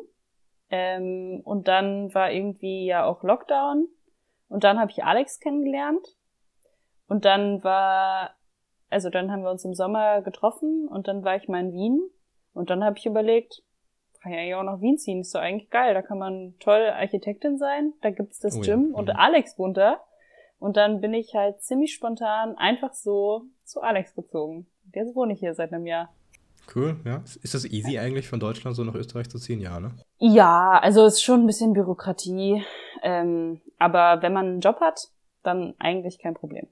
Ähm, und dann war irgendwie ja auch Lockdown. Und dann habe ich Alex kennengelernt. Und dann war, also dann haben wir uns im Sommer getroffen und dann war ich mal in Wien. Und dann habe ich überlegt, kann ja auch nach Wien ziehen, ist doch eigentlich geil. Da kann man toll Architektin sein, da gibt's das oh, Gym ja. und mhm. Alex wohnt da. Und dann bin ich halt ziemlich spontan einfach so zu Alex gezogen. Jetzt wohne ich hier seit einem Jahr. Cool, ja. Ist das easy eigentlich von Deutschland so nach Österreich zu ziehen? Ja, ne? Ja, also es ist schon ein bisschen Bürokratie. Ähm, aber wenn man einen Job hat, dann eigentlich kein Problem.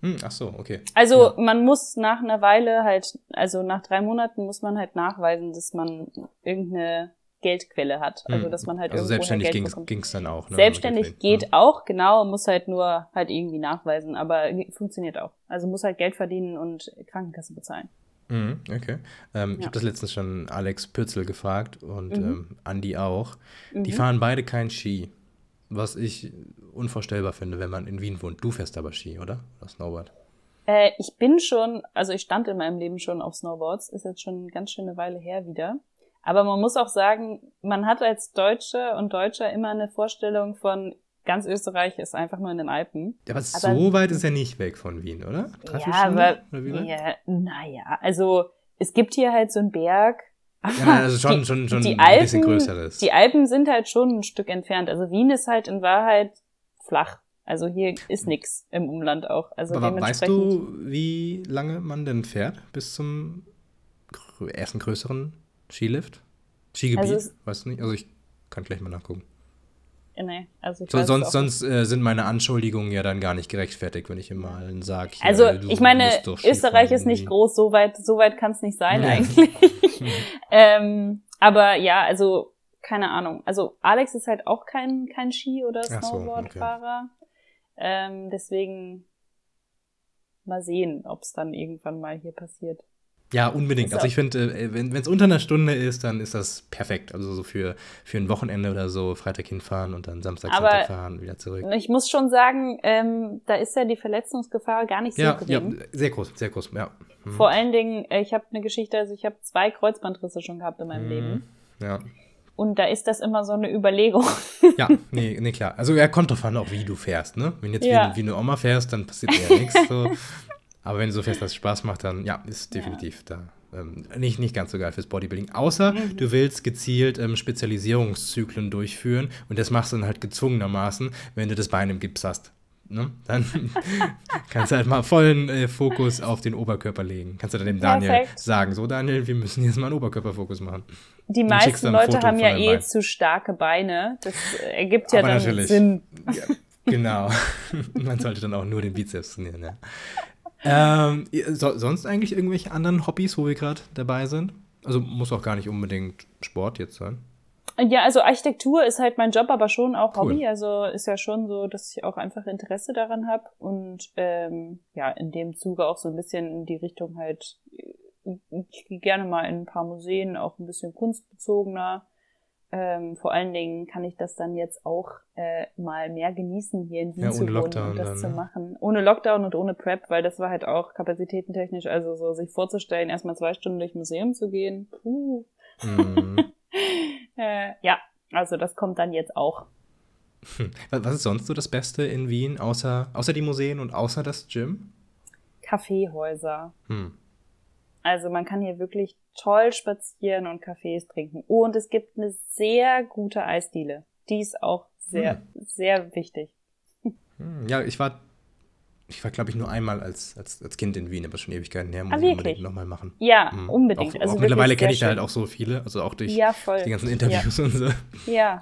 Hm, ach so, okay. Also ja. man muss nach einer Weile halt, also nach drei Monaten muss man halt nachweisen, dass man irgendeine Geldquelle hat. Also hm. dass man halt also selbstständig ging es dann auch. Ne? Selbstständig geht ja. auch, genau, muss halt nur halt irgendwie nachweisen, aber funktioniert auch. Also muss halt Geld verdienen und Krankenkasse bezahlen. Mhm, okay. Ähm, ja. Ich habe das letztens schon Alex Pürzel gefragt und mhm. ähm, Andi auch. Mhm. Die fahren beide kein Ski, was ich unvorstellbar finde, wenn man in Wien wohnt. Du fährst aber Ski, oder? Oder Snowboard? Äh, ich bin schon, also ich stand in meinem Leben schon auf Snowboards, ist jetzt schon eine ganz schöne Weile her wieder. Aber man muss auch sagen, man hat als Deutsche und Deutscher immer eine Vorstellung von, ganz Österreich ist einfach nur in den Alpen. Ja, aber, aber so weit ist ja nicht weg von Wien, oder? Drei, ja, aber, ja, naja, also es gibt hier halt so einen Berg. Ja, also schon, die, schon, schon die ein Alpen, bisschen größeres. Die Alpen sind halt schon ein Stück entfernt. Also Wien ist halt in Wahrheit flach. Also hier ist nichts im Umland auch. Also Aber weißt du, wie lange man denn fährt bis zum ersten größeren Skilift? Skigebiet? Also weißt du nicht? Also ich kann gleich mal nachgucken. Nee, also so, sonst sonst äh, sind meine Anschuldigungen ja dann gar nicht gerechtfertigt, wenn ich ihm mal sage. Also ja, ich meine, Österreich ist nicht groß, so weit, so weit kann es nicht sein ja. eigentlich. (laughs) (laughs) ähm, aber ja, also keine Ahnung. Also Alex ist halt auch kein kein Ski- oder Snowboardfahrer. So, okay. ähm, deswegen mal sehen, ob es dann irgendwann mal hier passiert. Ja, unbedingt. Also ich finde, äh, wenn es unter einer Stunde ist, dann ist das perfekt. Also so für, für ein Wochenende oder so, Freitag hinfahren und dann Samstag, Aber Sonntag fahren, wieder zurück. Ich muss schon sagen, ähm, da ist ja die Verletzungsgefahr gar nicht so ja, gering. Ja, sehr groß, sehr groß, ja. Mhm. Vor allen Dingen, äh, ich habe eine Geschichte, also ich habe zwei Kreuzbandrisse schon gehabt in meinem mhm. Leben. Ja. Und da ist das immer so eine Überlegung. ja, nee, nee, klar. Also er kommt drauf an, auch wie du fährst, ne? Wenn jetzt ja. wie, wie, eine Oma fährst, dann passiert ja nichts. So. (laughs) Aber wenn du so fährst, dass es Spaß macht, dann ja, ist definitiv ja. da. Ähm, nicht, nicht ganz so geil fürs Bodybuilding. Außer mhm. du willst gezielt ähm, Spezialisierungszyklen durchführen und das machst du dann halt gezwungenermaßen, wenn du das Bein im Gips hast. ne, dann (laughs) kannst du halt mal vollen äh, Fokus auf den Oberkörper legen. Kannst du dann dem Daniel Perfekt. sagen, so Daniel, wir müssen jetzt mal einen Oberkörperfokus machen. Die Dann meisten Leute haben ja eh Bein. zu starke Beine. Das ergibt ja Aber dann natürlich. Sinn. Ja, genau. (laughs) Man sollte dann auch nur den Bizeps trainieren, ja. Ähm, so, sonst eigentlich irgendwelche anderen Hobbys, wo wir gerade dabei sind? Also muss auch gar nicht unbedingt Sport jetzt sein. Ja, also Architektur ist halt mein Job, aber schon auch Cool. Hobby. Also ist ja schon so, dass ich auch einfach Interesse daran habe und ähm, ja, in dem Zuge auch so ein bisschen in die Richtung halt, ich gehe gerne mal in ein paar Museen, auch ein bisschen kunstbezogener. Ähm, vor allen Dingen kann ich das dann jetzt auch äh, mal mehr genießen, hier in Wien Ja, zu ohne wohnen Lockdown und das dann, zu ne? machen. Ohne Lockdown und ohne Prep, weil das war halt auch kapazitätentechnisch, also so sich vorzustellen, erstmal zwei Stunden durch Museum zu gehen, puh. Mhm. (laughs) Äh, ja, also das kommt dann jetzt auch. Was was ist sonst so das Beste in Wien, außer, außer die Museen und außer das Gym? Kaffeehäuser. Hm. Also man kann hier wirklich toll spazieren und Kaffees trinken. Und es gibt eine sehr gute Eisdiele. Die ist auch sehr, sehr wichtig. Hm, Ja, ich war, ich war glaube ich nur einmal als, als, als Kind in Wien, aber schon Ewigkeiten her, muss Ah, ich wirklich? unbedingt nochmal machen. Ja, Hm. unbedingt. Auch, also auch mittlerweile kenne ich da halt auch so viele, also auch durch Ja, voll. die ganzen Interviews und so. Ja.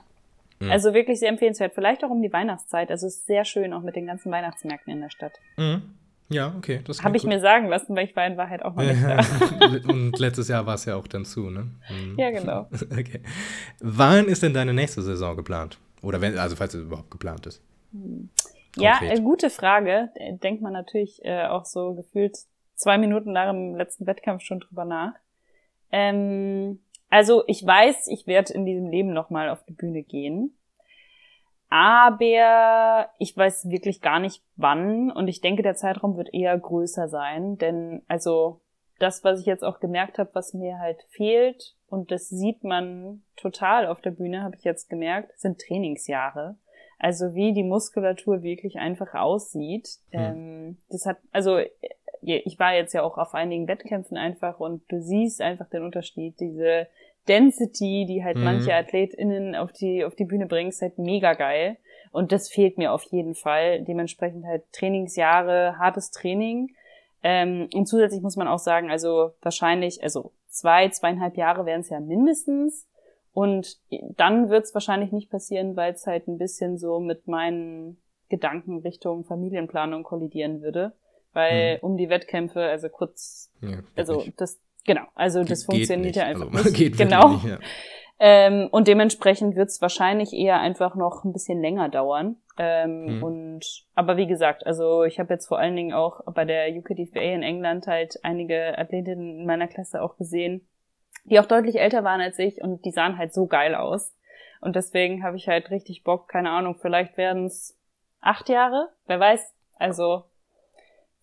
Mhm. Also wirklich sehr empfehlenswert. Vielleicht auch um die Weihnachtszeit. Also es ist sehr schön, auch mit den ganzen Weihnachtsmärkten in der Stadt. Mhm. Ja, okay. Das Habe ich mir sagen lassen, weil ich war in Wahrheit auch mal nicht (laughs) da. und letztes Jahr war es ja auch dann zu, ne? Mhm. Ja, genau. (laughs) Okay. Wann ist denn deine nächste Saison geplant? Oder wenn, also falls es überhaupt geplant ist. Ja, Konkret. äh, gute Frage. Denkt man natürlich äh, auch so gefühlt zwei Minuten nach dem letzten Wettkampf schon drüber nach. Ähm, also ich weiß, ich werde in diesem Leben nochmal auf die Bühne gehen. Aber ich weiß wirklich gar nicht wann und ich denke, der Zeitraum wird eher größer sein, denn also das, was ich jetzt auch gemerkt habe, was mir halt fehlt und das sieht man total auf der Bühne, habe ich jetzt gemerkt, sind Trainingsjahre. Also wie die Muskulatur wirklich einfach aussieht. Hm. Ähm, das hat, also ich war jetzt ja auch auf einigen Wettkämpfen einfach und du siehst einfach den Unterschied. Diese Density, die halt Mhm. manche AthletInnen auf die, auf die Bühne bringen, ist halt mega geil. Und das fehlt mir auf jeden Fall. Dementsprechend halt Trainingsjahre, hartes Training. Ähm, und zusätzlich muss man auch sagen, also wahrscheinlich, also zwei, zweieinhalb Jahre wären es ja mindestens. Und dann wird es wahrscheinlich nicht passieren, weil es halt ein bisschen so mit meinen Gedanken Richtung Familienplanung kollidieren würde. Weil um die Wettkämpfe, also kurz, Ja, also das, genau, also Ge- das geht funktioniert nicht. ja einfach also, (laughs) nicht. Geht genau. Nicht, ja. Ähm, und dementsprechend wird es wahrscheinlich eher einfach noch ein bisschen länger dauern. Ähm, Mhm. Und aber wie gesagt, also ich habe jetzt vor allen Dingen auch bei der UKDFA in England halt einige Athletinnen in meiner Klasse auch gesehen, die auch deutlich älter waren als ich und die sahen halt so geil aus. Und deswegen habe ich halt richtig Bock, keine Ahnung, vielleicht werden es acht Jahre, wer weiß. Also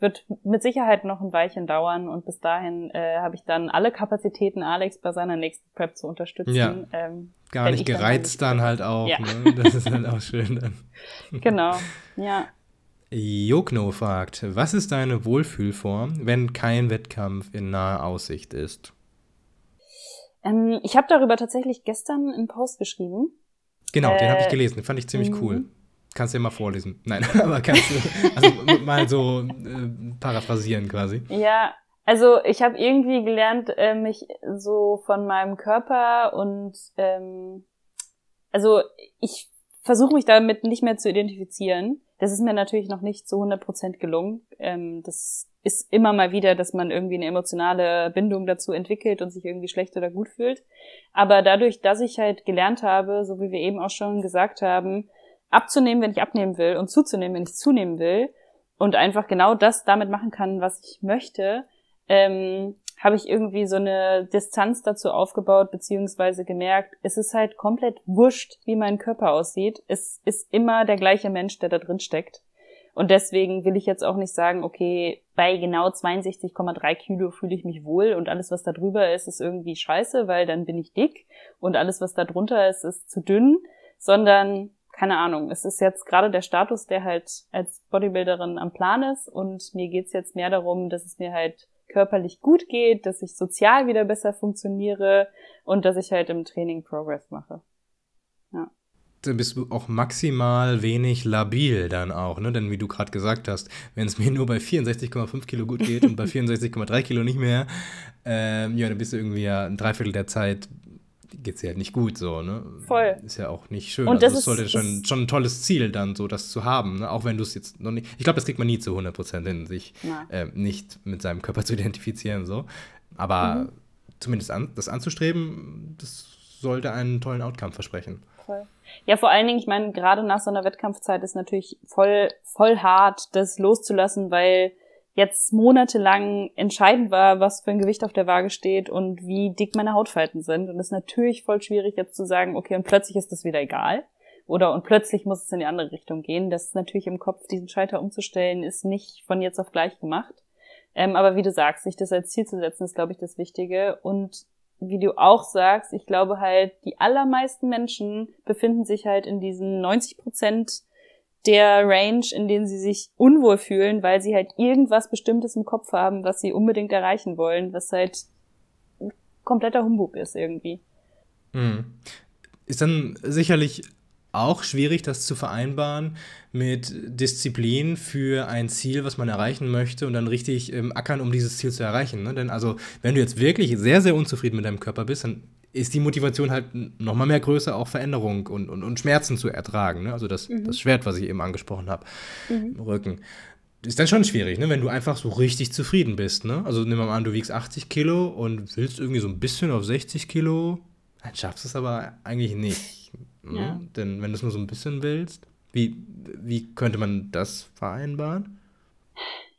wird mit Sicherheit noch ein Weilchen dauern und bis dahin äh, habe ich dann alle Kapazitäten, Alex bei seiner nächsten Prep zu unterstützen. Ja. Ähm, Gar nicht ich dann gereizt meine- dann halt auch. Ja. Ne? (laughs) Das ist halt auch schön dann. (laughs) Genau, ja. Jokno fragt, was ist deine Wohlfühlform, wenn kein Wettkampf in naher Aussicht ist? Ähm, ich habe darüber tatsächlich gestern einen Post geschrieben. Genau, den habe ich Äh, gelesen, den fand ich ziemlich mhm. cool. Kannst du ja mal vorlesen. Nein, (laughs) aber kannst du also mal so äh, paraphrasieren quasi. Ja, also ich habe irgendwie gelernt, äh, mich so von meinem Körper und ähm, also ich versuche mich damit nicht mehr zu identifizieren. Das ist mir natürlich noch nicht zu 100% gelungen. Ähm, das ist immer mal wieder, dass man irgendwie eine emotionale Bindung dazu entwickelt und sich irgendwie schlecht oder gut fühlt. Aber dadurch, dass ich halt gelernt habe, so wie wir eben auch schon gesagt haben, abzunehmen, wenn ich abnehmen will und zuzunehmen, wenn ich zunehmen will und einfach genau das damit machen kann, was ich möchte, ähm, habe ich irgendwie so eine Distanz dazu aufgebaut, beziehungsweise gemerkt, es ist halt komplett wurscht, wie mein Körper aussieht. Es ist immer der gleiche Mensch, der da drin steckt. Und deswegen will ich jetzt auch nicht sagen, okay, bei genau 62,3 Kilo fühle ich mich wohl und alles, was da drüber ist, ist irgendwie scheiße, weil dann bin ich dick und alles, was da drunter ist, ist zu dünn, sondern keine Ahnung, es ist jetzt gerade der Status, der halt als Bodybuilderin am Plan ist und mir geht's jetzt mehr darum, dass es mir halt körperlich gut geht, dass ich sozial wieder besser funktioniere und dass ich halt im Training Progress mache. dann bist du auch maximal wenig labil dann auch, ne? Denn wie du gerade gesagt hast, wenn es mir nur bei 64,5 Kilo gut geht und bei (laughs) 64,3 Kilo nicht mehr, ähm, ja, dann bist du irgendwie ja ein Dreiviertel der Zeit geht es ja halt nicht gut so, ne? Voll. Ist ja auch nicht schön. Und das also es ist- sollte schon, schon ein tolles Ziel dann, so das zu haben, ne? Auch wenn du es jetzt noch nicht. Ich glaube, das kriegt man nie zu 100% hin, sich ähm, nicht mit seinem Körper (laughs) zu identifizieren, so. Aber zumindest an, das anzustreben, das sollte einen tollen Outcome versprechen. Voll. Ja, vor allen Dingen, ich meine, gerade nach so einer Wettkampfzeit ist natürlich voll, voll hart, das loszulassen, weil jetzt monatelang entscheidend war, was für ein Gewicht auf der Waage steht und wie dick meine Hautfalten sind. Und es ist natürlich voll schwierig, jetzt zu sagen, okay, und plötzlich ist das wieder egal. Oder und plötzlich muss es in die andere Richtung gehen. Das ist natürlich im Kopf, diesen Schalter umzustellen, ist nicht von jetzt auf gleich gemacht. Ähm, aber wie du sagst, sich das als Ziel zu setzen, ist, glaube ich, das Wichtige. Und wie du auch sagst, ich glaube halt, die allermeisten Menschen befinden sich halt in diesen 90 Prozent der Range, in denen sie sich unwohl fühlen, weil sie halt irgendwas Bestimmtes im Kopf haben, was sie unbedingt erreichen wollen, was halt kompletter Humbug ist irgendwie. Mhm. Ist dann sicherlich auch schwierig, das zu vereinbaren mit Disziplin für ein Ziel, was man erreichen möchte und dann richtig ähm, ackern, um dieses Ziel zu erreichen. Ne? Denn also, wenn du jetzt wirklich sehr, sehr unzufrieden mit deinem Körper bist, dann ist die Motivation halt noch mal mehr größer, auch Veränderung und, und, und Schmerzen zu ertragen. Ne? Also das, das Schwert, was ich eben angesprochen habe, im Rücken. Ist dann schon schwierig, ne? wenn du einfach so richtig zufrieden bist. Ne? Also nimm mal an, du wiegst 80 Kilo und willst irgendwie so ein bisschen auf 60 Kilo, dann schaffst du es aber eigentlich nicht. (laughs) Ne? Ja. Denn wenn du es nur so ein bisschen willst, wie, wie könnte man das vereinbaren?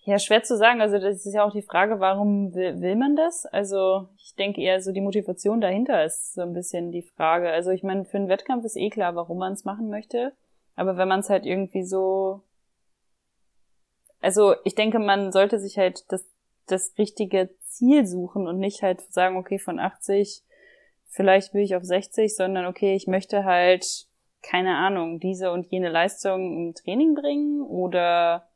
Ja, schwer zu sagen. Also das ist ja auch die Frage, warum will, will man das? Also ich denke eher so die Motivation dahinter ist so ein bisschen die Frage. Also ich meine, für einen Wettkampf ist eh klar, warum man es machen möchte. Aber wenn man es halt irgendwie so, also ich denke, man sollte sich halt das, das richtige Ziel suchen und nicht halt sagen, okay, von 80 vielleicht will ich auf 60, sondern okay, ich möchte halt keine Ahnung, diese und jene Leistung im Training bringen oder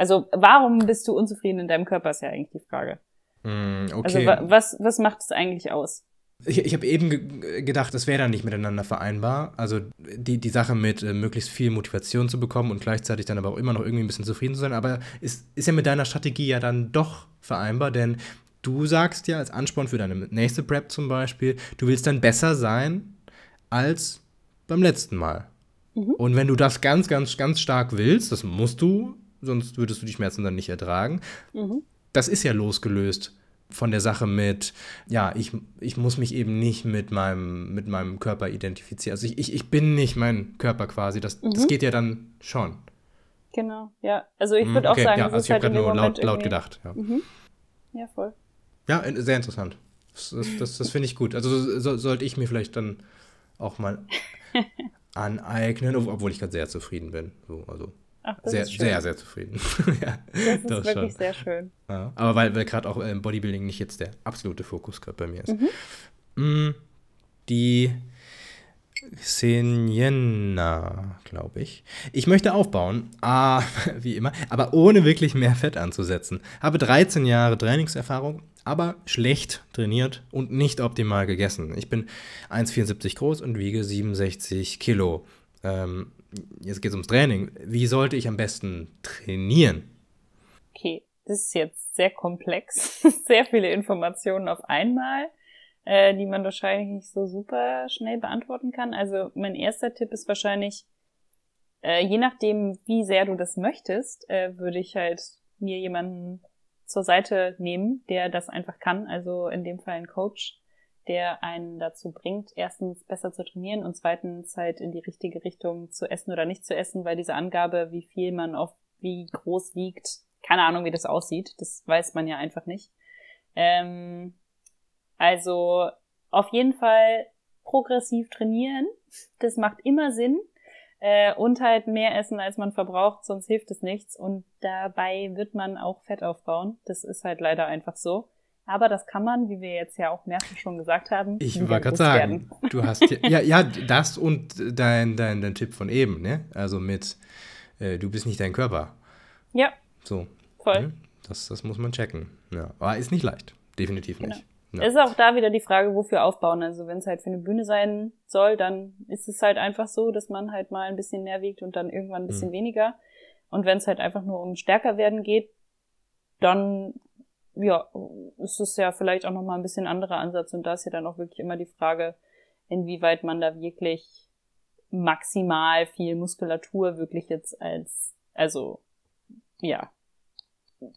also warum bist du unzufrieden in deinem Körper, ist ja eigentlich die Frage. Hm, okay. Also wa was, was macht es eigentlich aus? Ich, ich habe eben ge gedacht, das wäre dann nicht miteinander vereinbar. Also die, die Sache mit äh, möglichst viel Motivation zu bekommen und gleichzeitig dann aber auch immer noch irgendwie ein bisschen zufrieden zu sein. Aber ist, ist ja mit deiner Strategie ja dann doch vereinbar, denn du sagst ja als Ansporn für deine nächste Prep zum Beispiel, du willst dann besser sein als beim letzten Mal. Und wenn du das ganz, ganz, ganz stark willst, das musst du, sonst würdest du die Schmerzen dann nicht ertragen, Mhm. das ist ja losgelöst von der Sache mit, ja, ich, ich muss mich eben nicht mit meinem, mit meinem Körper identifizieren. Also ich, ich, ich bin nicht mein Körper quasi. Das, das geht ja dann schon. Genau, ja. Also ich Hm, würde auch okay, sagen, ja, also ist ich habe halt gerade nur laut, laut gedacht. Ja, Mhm. Ja, voll. ja sehr interessant. Das, das, das, finde ich gut. Also so, sollte ich mir vielleicht dann auch mal (laughs) aneignen, ob- obwohl ich gerade sehr zufrieden bin. So, also Ach, das sehr, sehr, sehr zufrieden. (laughs) ja, das ist doch wirklich schon. sehr schön. Ja, aber weil, weil gerade auch ähm, Bodybuilding nicht jetzt der absolute Fokus gerade bei mir ist. Mm, die Xeniena, glaube ich. Ich möchte aufbauen, ah, (laughs) wie immer, aber ohne wirklich mehr Fett anzusetzen. Habe 13 Jahre Trainingserfahrung, aber schlecht trainiert und nicht optimal gegessen. Ich bin 1,74 groß und wiege 67 Kilo. Ähm, jetzt geht es ums Training. Wie sollte ich am besten trainieren? Okay, das ist jetzt sehr komplex. (laughs) sehr viele Informationen auf einmal, äh, die man wahrscheinlich nicht so super schnell beantworten kann. Also mein erster Tipp ist wahrscheinlich, äh, je nachdem, wie sehr du das möchtest, äh, würde ich halt mir jemanden zur Seite nehmen, der das einfach kann. Also in dem Fall ein Coach, der einen dazu bringt, erstens besser zu trainieren und zweitens halt in die richtige Richtung zu essen oder nicht zu essen, weil diese Angabe, wie viel man auf wie groß wiegt, keine Ahnung, wie das aussieht. Das weiß man ja einfach nicht. Ähm, also auf jeden Fall progressiv trainieren. Das macht immer Sinn. Äh, und halt mehr essen, als man verbraucht, sonst hilft es nichts. Und dabei wird man auch Fett aufbauen. Das ist halt leider einfach so. Aber das kann man, wie wir jetzt ja auch mehrfach schon gesagt haben, Ich wollte gerade sagen, du hast ja, ja, ja, das und dein, dein, dein Tipp von eben, ne? Also mit, äh, du bist nicht dein Körper. Ja, So. voll. Ne? Das, das muss man checken. Ja. Aber ist nicht leicht. Definitiv Genau. nicht. Ja. Es ist auch da wieder die Frage, wofür aufbauen. Also wenn es halt für eine Bühne sein soll, dann ist es halt einfach so, dass man halt mal ein bisschen mehr wiegt und dann irgendwann ein bisschen mhm. weniger. Und wenn es halt einfach nur um stärker werden geht, dann ja, ist es ja vielleicht auch nochmal ein bisschen anderer Ansatz. Und da ist ja dann auch wirklich immer die Frage, inwieweit man da wirklich maximal viel Muskulatur wirklich jetzt als, also ja,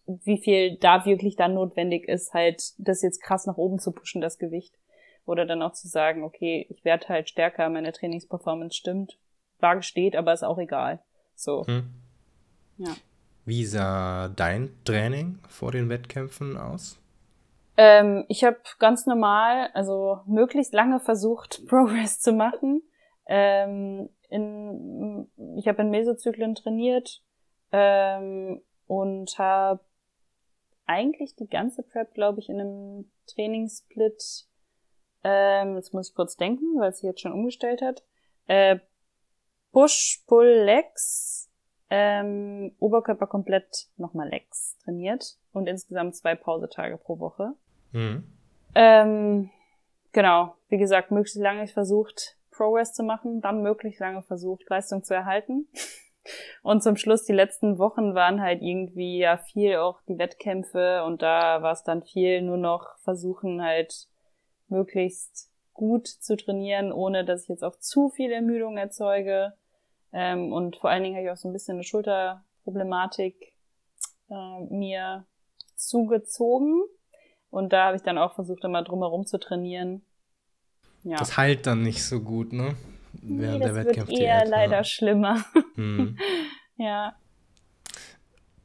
wie viel da wirklich dann notwendig ist, halt das jetzt krass nach oben zu pushen, das Gewicht. Oder dann auch zu sagen, okay, ich werde halt stärker, meine Trainingsperformance stimmt, Waage steht, aber ist auch egal. So. Hm. Ja. Wie sah dein Training vor den Wettkämpfen aus? Ähm, ich habe ganz normal, also möglichst lange versucht, (laughs) Progress zu machen. Ähm, in, ich habe in Mesozyklen trainiert ähm, und habe eigentlich die ganze Prep, glaube ich, in einem Trainingssplit, ähm, jetzt muss ich kurz denken, weil sie jetzt schon umgestellt hat, äh, Push, Pull, Legs, ähm, Oberkörper komplett nochmal Legs trainiert und insgesamt zwei Pausetage pro Woche. Mhm. Ähm, genau, wie gesagt, möglichst lange versucht, Progress zu machen, dann möglichst lange versucht, Leistung zu erhalten. (laughs) Und zum Schluss, die letzten Wochen waren halt irgendwie ja viel auch die Wettkämpfe und da war es dann viel nur noch versuchen halt möglichst gut zu trainieren, ohne dass ich jetzt auch zu viel Ermüdung erzeuge. Ähm, und vor allen Dingen habe ich auch so ein bisschen eine Schulterproblematik äh, mir zugezogen. Und da habe ich dann auch versucht, immer drumherum zu trainieren. Ja. Das heilt dann nicht so gut, ne? während nee, der Wettkämpfe. Wird eher leider ja. schlimmer. (laughs) Mhm. (laughs) ja.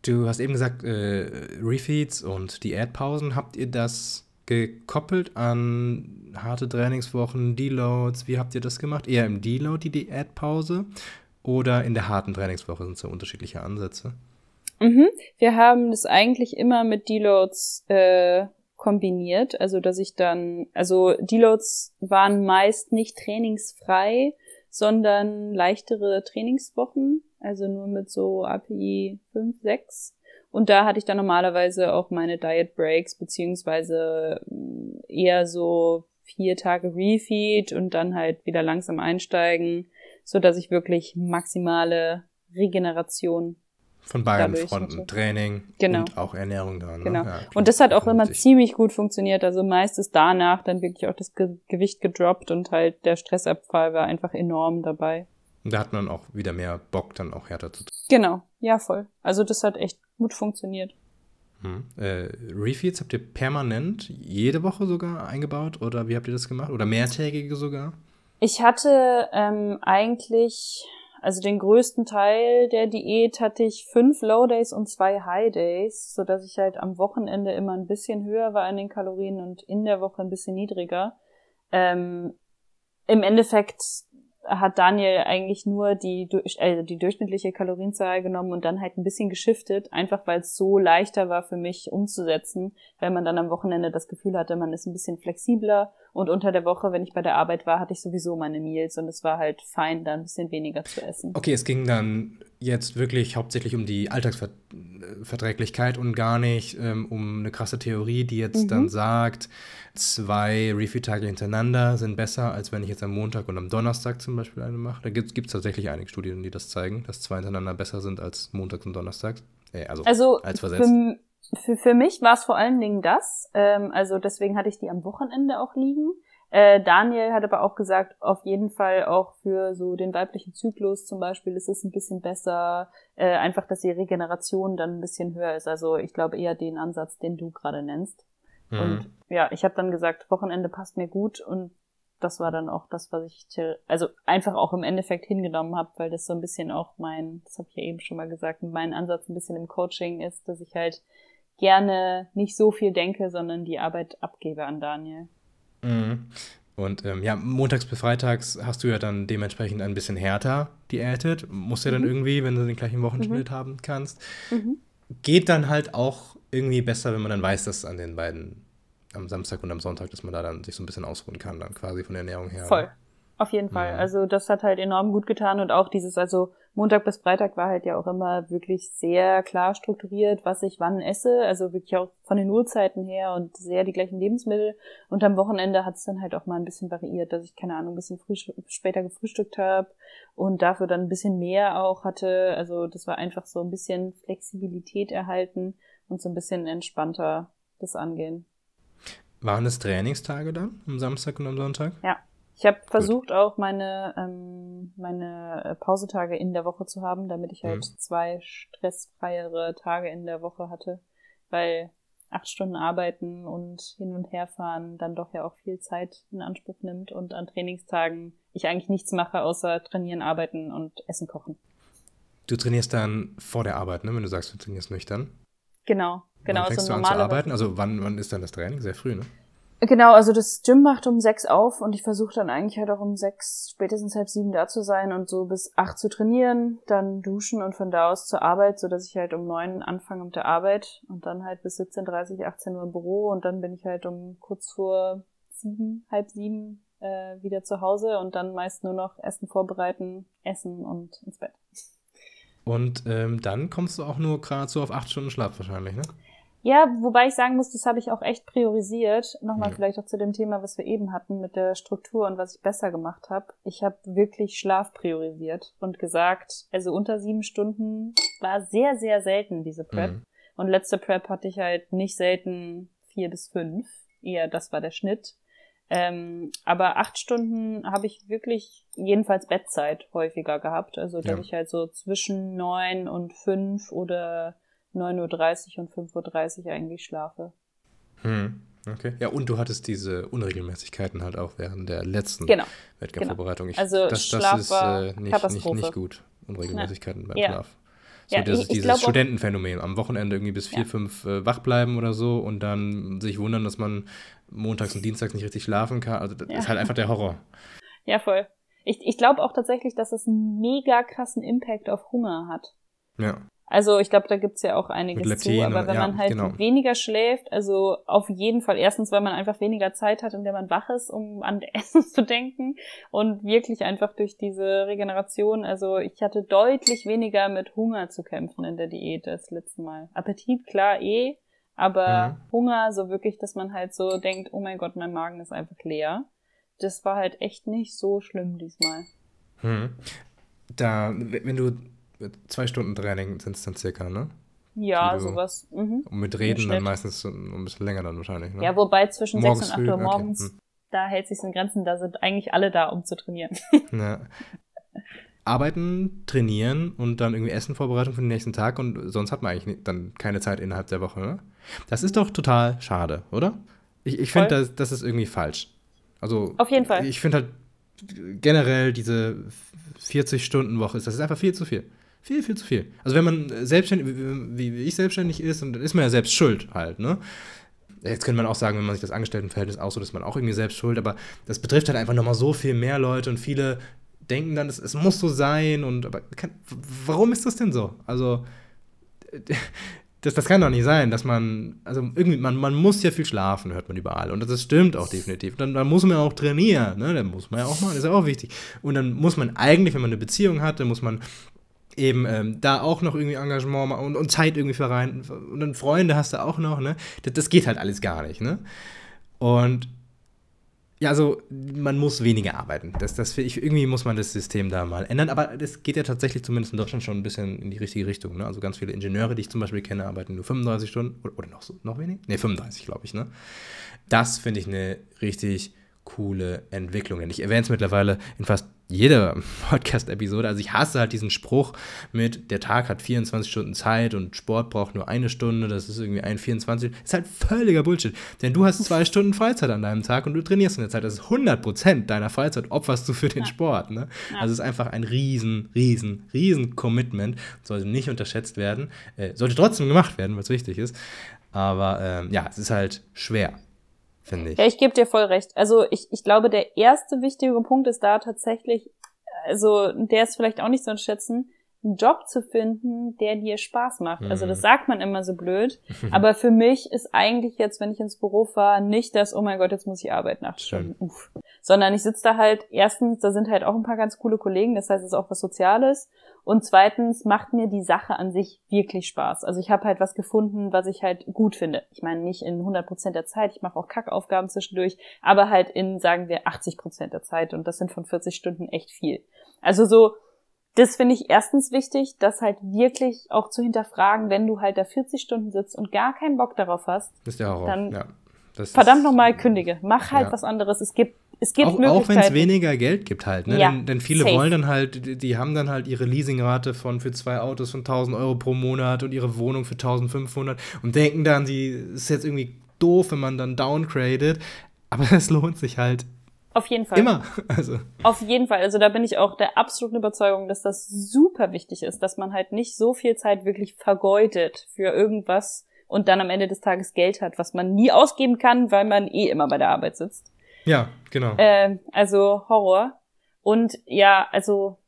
Du hast eben gesagt, äh, Refeeds und die Ad-Pausen, habt ihr das gekoppelt an harte Trainingswochen, Deloads? Wie habt ihr das gemacht? Eher im Deload die Diätpause oder in der harten Trainingswoche sind so unterschiedliche Ansätze? Mhm. Wir haben das eigentlich immer mit Deloads äh, kombiniert, also dass ich dann, also Deloads waren meist nicht trainingsfrei, sondern leichtere Trainingswochen, also nur mit so API 5, 6. Und da hatte ich dann normalerweise auch meine Diet Breaks, beziehungsweise mm, eher so vier Tage Refeed und dann halt wieder langsam einsteigen, so dass ich wirklich maximale Regeneration von beiden Fronten, Training genau. und auch Ernährung da. Ne? Genau. Ja, und das hat auch immer ziemlich gut funktioniert. Also meistens danach dann wirklich auch das Ge Gewicht gedroppt und halt der Stressabfall war einfach enorm dabei. Und da hat man auch wieder mehr Bock, dann auch härter zu Genau, ja voll. Also das hat echt gut funktioniert. Hm. Äh, Refeeds habt ihr permanent jede Woche sogar eingebaut oder wie habt ihr das gemacht? Oder mehrtägige sogar? Ich hatte ähm, eigentlich also den größten Teil der Diät hatte ich fünf Low Days und zwei High Days, so dass ich halt am Wochenende immer ein bisschen höher war an den Kalorien und in der Woche ein bisschen niedriger. Ähm, Im Endeffekt hat Daniel eigentlich nur die, äh, die durchschnittliche Kalorienzahl genommen und dann halt ein bisschen geschiftet, einfach weil es so leichter war für mich umzusetzen, weil man dann am Wochenende das Gefühl hatte, man ist ein bisschen flexibler und unter der Woche, wenn ich bei der Arbeit war, hatte ich sowieso meine Meals und es war halt fein, da ein bisschen weniger zu essen. Okay, es ging dann jetzt wirklich hauptsächlich um die Alltagsverträglichkeit und gar nicht ähm, um eine krasse Theorie, die jetzt mhm. dann sagt, zwei Refeed-Tage hintereinander sind besser, als wenn ich jetzt am Montag und am Donnerstag zum Beispiel eine mache. Da gibt es tatsächlich einige Studien, die das zeigen, dass zwei hintereinander besser sind als montags und donnerstags. Äh, also, also als versetzt. Für, für, für mich war es vor allen Dingen das. Ähm, also deswegen hatte ich die am Wochenende auch liegen. Äh, Daniel hat aber auch gesagt, auf jeden Fall auch für so den weiblichen Zyklus zum Beispiel ist es ein bisschen besser, äh, einfach, dass die Regeneration dann ein bisschen höher ist. Also ich glaube eher den Ansatz, den du gerade nennst. Mhm. Und ja, ich habe dann gesagt, Wochenende passt mir gut und das war dann auch das, was ich also einfach auch im Endeffekt hingenommen habe, weil das so ein bisschen auch mein, das habe ich ja eben schon mal gesagt, mein Ansatz ein bisschen im Coaching ist, dass ich halt gerne nicht so viel denke, sondern die Arbeit abgebe an Daniel. Mhm. Und ähm, ja, montags bis freitags hast du ja dann dementsprechend ein bisschen härter diätet. Musst ja dann mhm. irgendwie, wenn du den gleichen Wochenschnitt mhm. haben kannst. Mhm. Geht dann halt auch irgendwie besser, wenn man dann weiß, dass an den beiden, am Samstag und am Sonntag, dass man da dann sich so ein bisschen ausruhen kann, dann quasi von der Ernährung her. Voll. auf jeden Fall. Mhm. Also das hat halt enorm gut getan und auch dieses, also Montag bis Freitag war halt ja auch immer wirklich sehr klar strukturiert, was ich wann esse, also wirklich auch von den Uhrzeiten her und sehr die gleichen Lebensmittel. Und am Wochenende hat es dann halt auch mal ein bisschen variiert, dass ich, keine Ahnung, ein bisschen später gefrühstückt habe und dafür dann ein bisschen mehr auch hatte. Also das war einfach so ein bisschen Flexibilität erhalten und so ein bisschen entspannter das angehen. Waren es Trainingstage dann, am Samstag und am Sonntag? Ja. Ich habe versucht auch meine, ähm, meine äh, Pausetage in der Woche zu haben, damit ich halt mhm. zwei stressfreiere Tage in der Woche hatte, weil acht Stunden arbeiten und hin und her fahren dann doch ja auch viel Zeit in Anspruch nimmt und an Trainingstagen ich eigentlich nichts mache, außer trainieren, arbeiten und Essen kochen. Du trainierst dann vor der Arbeit, ne? Wenn du sagst, du trainierst nüchtern. Genau, genau. Wann fängst also du an zu arbeiten? Also wann, wann ist dann das Training? Sehr früh, ne? Genau, also das Gym macht um sechs auf und ich versuche dann eigentlich halt auch um sechs, spätestens halb sieben da zu sein und so bis acht zu trainieren, dann duschen und von da aus zur Arbeit, so dass ich halt um neun anfange mit der Arbeit und dann halt bis 17.30, 18 Uhr im Büro und dann bin ich halt um kurz vor sieben, halb sieben äh, wieder zu Hause und dann meist nur noch Essen vorbereiten, essen und ins Bett. Und ähm, dann kommst du auch nur gerade so auf acht Stunden Schlaf wahrscheinlich, ne? Ja, wobei ich sagen muss, das habe ich auch echt priorisiert. Nochmal ja. vielleicht auch zu dem Thema, was wir eben hatten mit der Struktur und was ich besser gemacht habe. Ich habe wirklich Schlaf priorisiert und gesagt, also unter sieben Stunden war sehr, sehr selten diese Prep. Mhm. Und letzte Prep hatte ich halt nicht selten vier bis fünf. Eher das war der Schnitt. Ähm, aber acht Stunden habe ich wirklich jedenfalls Bettzeit häufiger gehabt. Also dass ja. ich halt so zwischen neun und fünf oder 9.30 Uhr und 5.30 Uhr eigentlich schlafe. Hm, okay. Ja, und du hattest diese Unregelmäßigkeiten halt auch während der letzten genau. Wettkampfvorbereitung. Genau. Also das, das ist äh, nicht, nicht, nicht, gut. Unregelmäßigkeiten ja. beim ja. Schlaf. So ja, das, ich, dieses ich Studentenphänomen. Am Wochenende irgendwie bis vier, ja. fünf äh, wach bleiben oder so und dann sich wundern, dass man montags und dienstags nicht richtig schlafen kann. Also das ja. ist halt einfach der Horror. Ja, voll. Ich, ich glaube auch tatsächlich, dass es einen mega krassen Impact auf Hunger hat. Ja. Also ich glaube, da gibt's ja auch einiges zu. Aber wenn ja, man halt genau. weniger schläft, also auf jeden Fall erstens, weil man einfach weniger Zeit hat, in der man wach ist, um an (laughs) Essen zu denken und wirklich einfach durch diese Regeneration. Also ich hatte deutlich weniger mit Hunger zu kämpfen in der Diät das letzte Mal. Appetit klar eh, aber mhm. Hunger so wirklich, dass man halt so denkt, oh mein Gott, mein Magen ist einfach leer. Das war halt echt nicht so schlimm diesmal. Mhm. Da, wenn du zwei Stunden Training sind es dann circa, ne? Ja, du, sowas. Mhm. Und mit Reden dann meistens ein bisschen länger dann wahrscheinlich, ne? Ja, wobei zwischen morgens 6 und 8 Uhr morgens, okay. hm. da hält sich in Grenzen, da sind eigentlich alle da, um zu trainieren. (laughs) Ja. Arbeiten, trainieren und dann irgendwie Essenvorbereitung für den nächsten Tag und sonst hat man eigentlich dann keine Zeit innerhalb der Woche, ne? Das ist doch total schade, oder? Ich, ich finde, das, das ist irgendwie falsch. Also, Auf jeden Fall. Ich finde halt generell diese 40-Stunden-Woche, das ist einfach viel zu viel. Viel, viel zu viel. Also wenn man selbstständig, wie, wie ich selbstständig ist, dann ist man ja selbst schuld halt, ne? Jetzt könnte man auch sagen, wenn man sich das Angestelltenverhältnis aussucht, ist man auch irgendwie selbst schuld, aber das betrifft halt einfach nochmal so viel mehr Leute und viele denken dann, es, es muss so sein und aber kann, warum ist das denn so? Also (laughs) das, das kann doch nicht sein, dass man, also irgendwie, man, man muss ja viel schlafen, hört man überall. Und das stimmt auch definitiv. Dann, dann muss man auch trainieren, ne? Dann muss man ja auch machen, das ist ja auch wichtig. Und dann muss man eigentlich, wenn man eine Beziehung hat, dann muss man eben ähm, da auch noch irgendwie Engagement und, und Zeit irgendwie für. Und dann Freunde hast du auch noch, ne? Das, das geht halt alles gar nicht, ne? Und ja, also man muss weniger arbeiten. Das, das, ich, irgendwie muss man das System da mal ändern. Aber das geht ja tatsächlich zumindest in Deutschland schon ein bisschen in die richtige Richtung. Ne? Also ganz viele Ingenieure, die ich zum Beispiel kenne, arbeiten nur 35 Stunden oder, oder noch, so, noch weniger? Ne, 35, glaube ich. Ne? Das finde ich eine richtig coole Entwicklung. Ich erwähne es mittlerweile in fast jeder (laughs) Podcast-Episode. Also ich hasse halt diesen Spruch mit, der Tag hat 24 Stunden Zeit und Sport braucht nur eine Stunde, das ist irgendwie ein 24. Das ist halt völliger Bullshit. Denn du hast zwei Stunden Freizeit an deinem Tag und du trainierst in der Zeit. Das ist 100% deiner Freizeit opferst du für den ja. Sport. Ne? Ja. Also es ist einfach ein riesen, riesen, riesen Commitment. Sollte nicht unterschätzt werden. Äh, sollte trotzdem gemacht werden, was wichtig ist. Aber ähm, ja, es ist halt schwer finde ich. Ja, ich gebe dir voll recht. Also ich, ich glaube, der erste wichtige Punkt ist da tatsächlich, also der ist vielleicht auch nicht zu unterschätzen, einen Job zu finden, der dir Spaß macht. Also das mhm. sagt man immer so blöd. (laughs) aber für mich ist eigentlich jetzt, wenn ich ins Büro fahre, nicht das, oh mein Gott, jetzt muss ich arbeiten, acht Stunden. Uff. Sondern ich sitze da halt, erstens, da sind halt auch ein paar ganz coole Kollegen, das heißt, es ist auch was Soziales. Und zweitens macht mir die Sache an sich wirklich Spaß. Also ich habe halt was gefunden, was ich halt gut finde. Ich meine, nicht in 100 Prozent der Zeit, ich mache auch Kackaufgaben zwischendurch, aber halt in, sagen wir, 80 Prozent der Zeit. Und das sind von 40 Stunden echt viel. Also so, das finde ich erstens wichtig, das halt wirklich auch zu hinterfragen, wenn du halt da 40 Stunden sitzt und gar keinen Bock darauf hast. Das ist der Horror. Dann ja, verdammt nochmal kündige. Mach halt ja. was anderes. Es gibt es gibt auch, auch wenn es weniger Geld gibt halt, ne? Ja, denn, denn, viele safe. wollen dann halt, die haben dann halt ihre Leasingrate von für zwei Autos von 1000 Euro pro Monat und ihre Wohnung für 1500 und denken dann, die ist jetzt irgendwie doof, wenn man dann downgradet, aber (laughs) es lohnt sich halt auf jeden Fall. Immer. (laughs) Also. Auf jeden Fall. Also da bin ich auch der absoluten Überzeugung, dass das super wichtig ist, dass man halt nicht so viel Zeit wirklich vergeudet für irgendwas und dann am Ende des Tages Geld hat, was man nie ausgeben kann, weil man eh immer bei der Arbeit sitzt. Ja, genau. Äh, also Horror. Und ja, also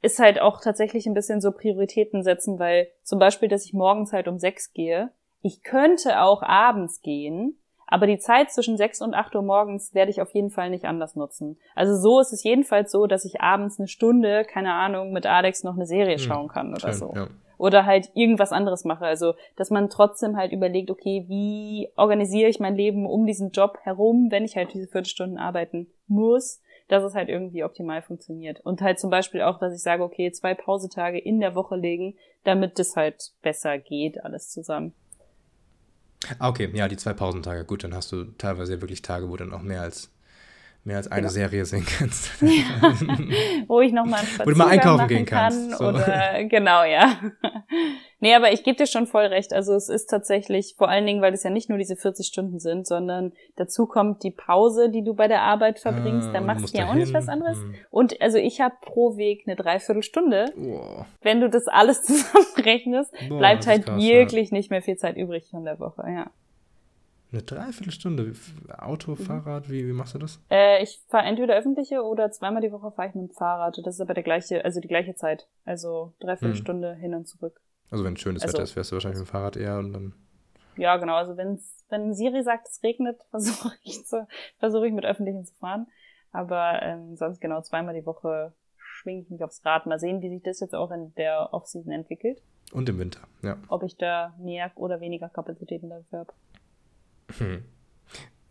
ist halt auch tatsächlich ein bisschen so Prioritäten setzen, weil zum Beispiel, dass ich morgens halt um sechs gehe, ich könnte auch abends gehen, aber die Zeit zwischen 6 und 8 Uhr morgens werde ich auf jeden Fall nicht anders nutzen. Also so ist es jedenfalls so, dass ich abends eine Stunde, keine Ahnung, mit Alex noch eine Serie hm, schauen kann oder schön, so. Ja. Oder halt irgendwas anderes mache. Also, dass man trotzdem halt überlegt, okay, wie organisiere ich mein Leben um diesen Job herum, wenn ich halt diese Viertelstunden arbeiten muss, dass es halt irgendwie optimal funktioniert. Und halt zum Beispiel auch, dass ich sage, okay, zwei Pausetage in der Woche legen, damit das halt besser geht, alles zusammen. Ah, okay, ja, die zwei Pausentage. Gut, dann hast du teilweise wirklich Tage, wo dann auch mehr als mehr als eine genau. Serie sehen (laughs) kannst. (laughs) Ja. Wo ich nochmal Wo du mal einkaufen gehen kannst. So. Oder, genau, ja. (laughs) nee, aber ich gebe dir schon voll recht. Also es ist tatsächlich, vor allen Dingen, weil es ja nicht nur diese 40 Stunden sind, sondern dazu kommt die Pause, die du bei der Arbeit verbringst. Ah, da machst du ja auch nicht was anderes. Hm. Und also ich habe pro Weg eine Dreiviertelstunde. Oh. Wenn du das alles zusammenrechnest, Boah, bleibt halt krass, wirklich ja. nicht mehr viel Zeit übrig von der Woche, ja. Eine Dreiviertelstunde? Auto, mhm. Fahrrad, wie, wie machst du das? Äh, ich fahre entweder öffentliche oder zweimal die Woche fahre ich mit dem Fahrrad. Das ist aber der gleiche, also die gleiche Zeit. Also Dreiviertelstunde mhm. hin und zurück. Also wenn schönes also, Wetter ist, fährst du wahrscheinlich mit dem Fahrrad eher und dann. Ja, genau. Also wenn's, wenn Siri sagt, es regnet, (laughs) versuche ich, zu, versuche ich mit öffentlichen zu fahren. Aber ähm, sonst genau zweimal die Woche schwinge ich mich aufs Rad. Mal sehen, wie sich das jetzt auch in der Offseason entwickelt. Und im Winter, ja. Ob ich da mehr oder weniger Kapazitäten dafür habe. Hm.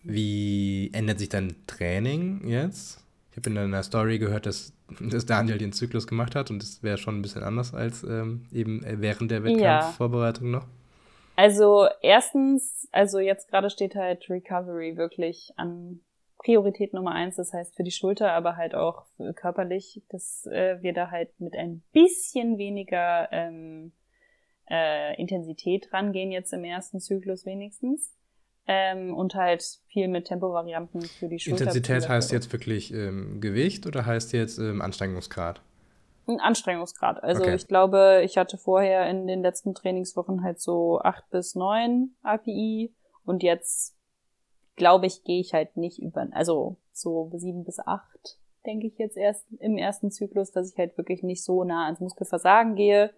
Wie ändert sich dein Training jetzt? Ich habe in deiner Story gehört, dass, (laughs) dass Daniel den Zyklus gemacht hat und das wäre schon ein bisschen anders als ähm, eben während der Wettkampfvorbereitung ja. noch. Also erstens, also jetzt gerade steht halt Recovery wirklich an Priorität Nummer eins, das heißt für die Schulter, aber halt auch körperlich, dass äh, wir da halt mit ein bisschen weniger ähm, äh, Intensität rangehen jetzt im ersten Zyklus wenigstens. Ähm, und halt viel mit Tempovarianten für die Schulter. Intensität heißt jetzt wirklich ähm, Gewicht oder heißt jetzt ähm, Anstrengungsgrad? Ein Anstrengungsgrad. Also okay. ich glaube, ich hatte vorher in den letzten Trainingswochen halt so acht bis neun API und jetzt glaube ich, gehe ich halt nicht über, also so sieben bis acht denke ich jetzt erst im ersten Zyklus, dass ich halt wirklich nicht so nah ans Muskelversagen gehe.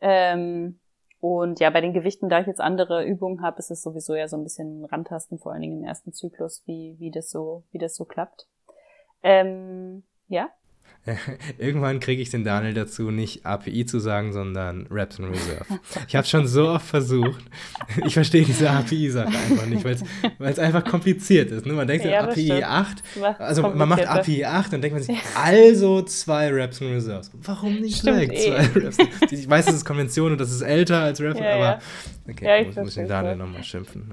Ähm, und ja, bei den Gewichten, da ich jetzt andere Übungen habe, ist es sowieso ja so ein bisschen Randtasten, vor allen Dingen im ersten Zyklus, wie, wie das so, wie das so klappt. Ähm, ja. (laughs) Irgendwann kriege ich den Daniel dazu, nicht API zu sagen, sondern Reps in Reserve. Ich habe schon so oft versucht. (laughs) Ich verstehe diese API-Sache einfach nicht, weil es einfach kompliziert ist. Ne? Man denkt ja, API stimmt. 8, also man macht API 8, dann denkt man sich, also zwei Reps in Reserve. Warum nicht stimmt direkt eh. zwei Reps? Ich weiß, das ist Konvention und das ist älter als Reps, ja, aber okay, ja, ich muss, muss ich den Daniel nochmal schimpfen.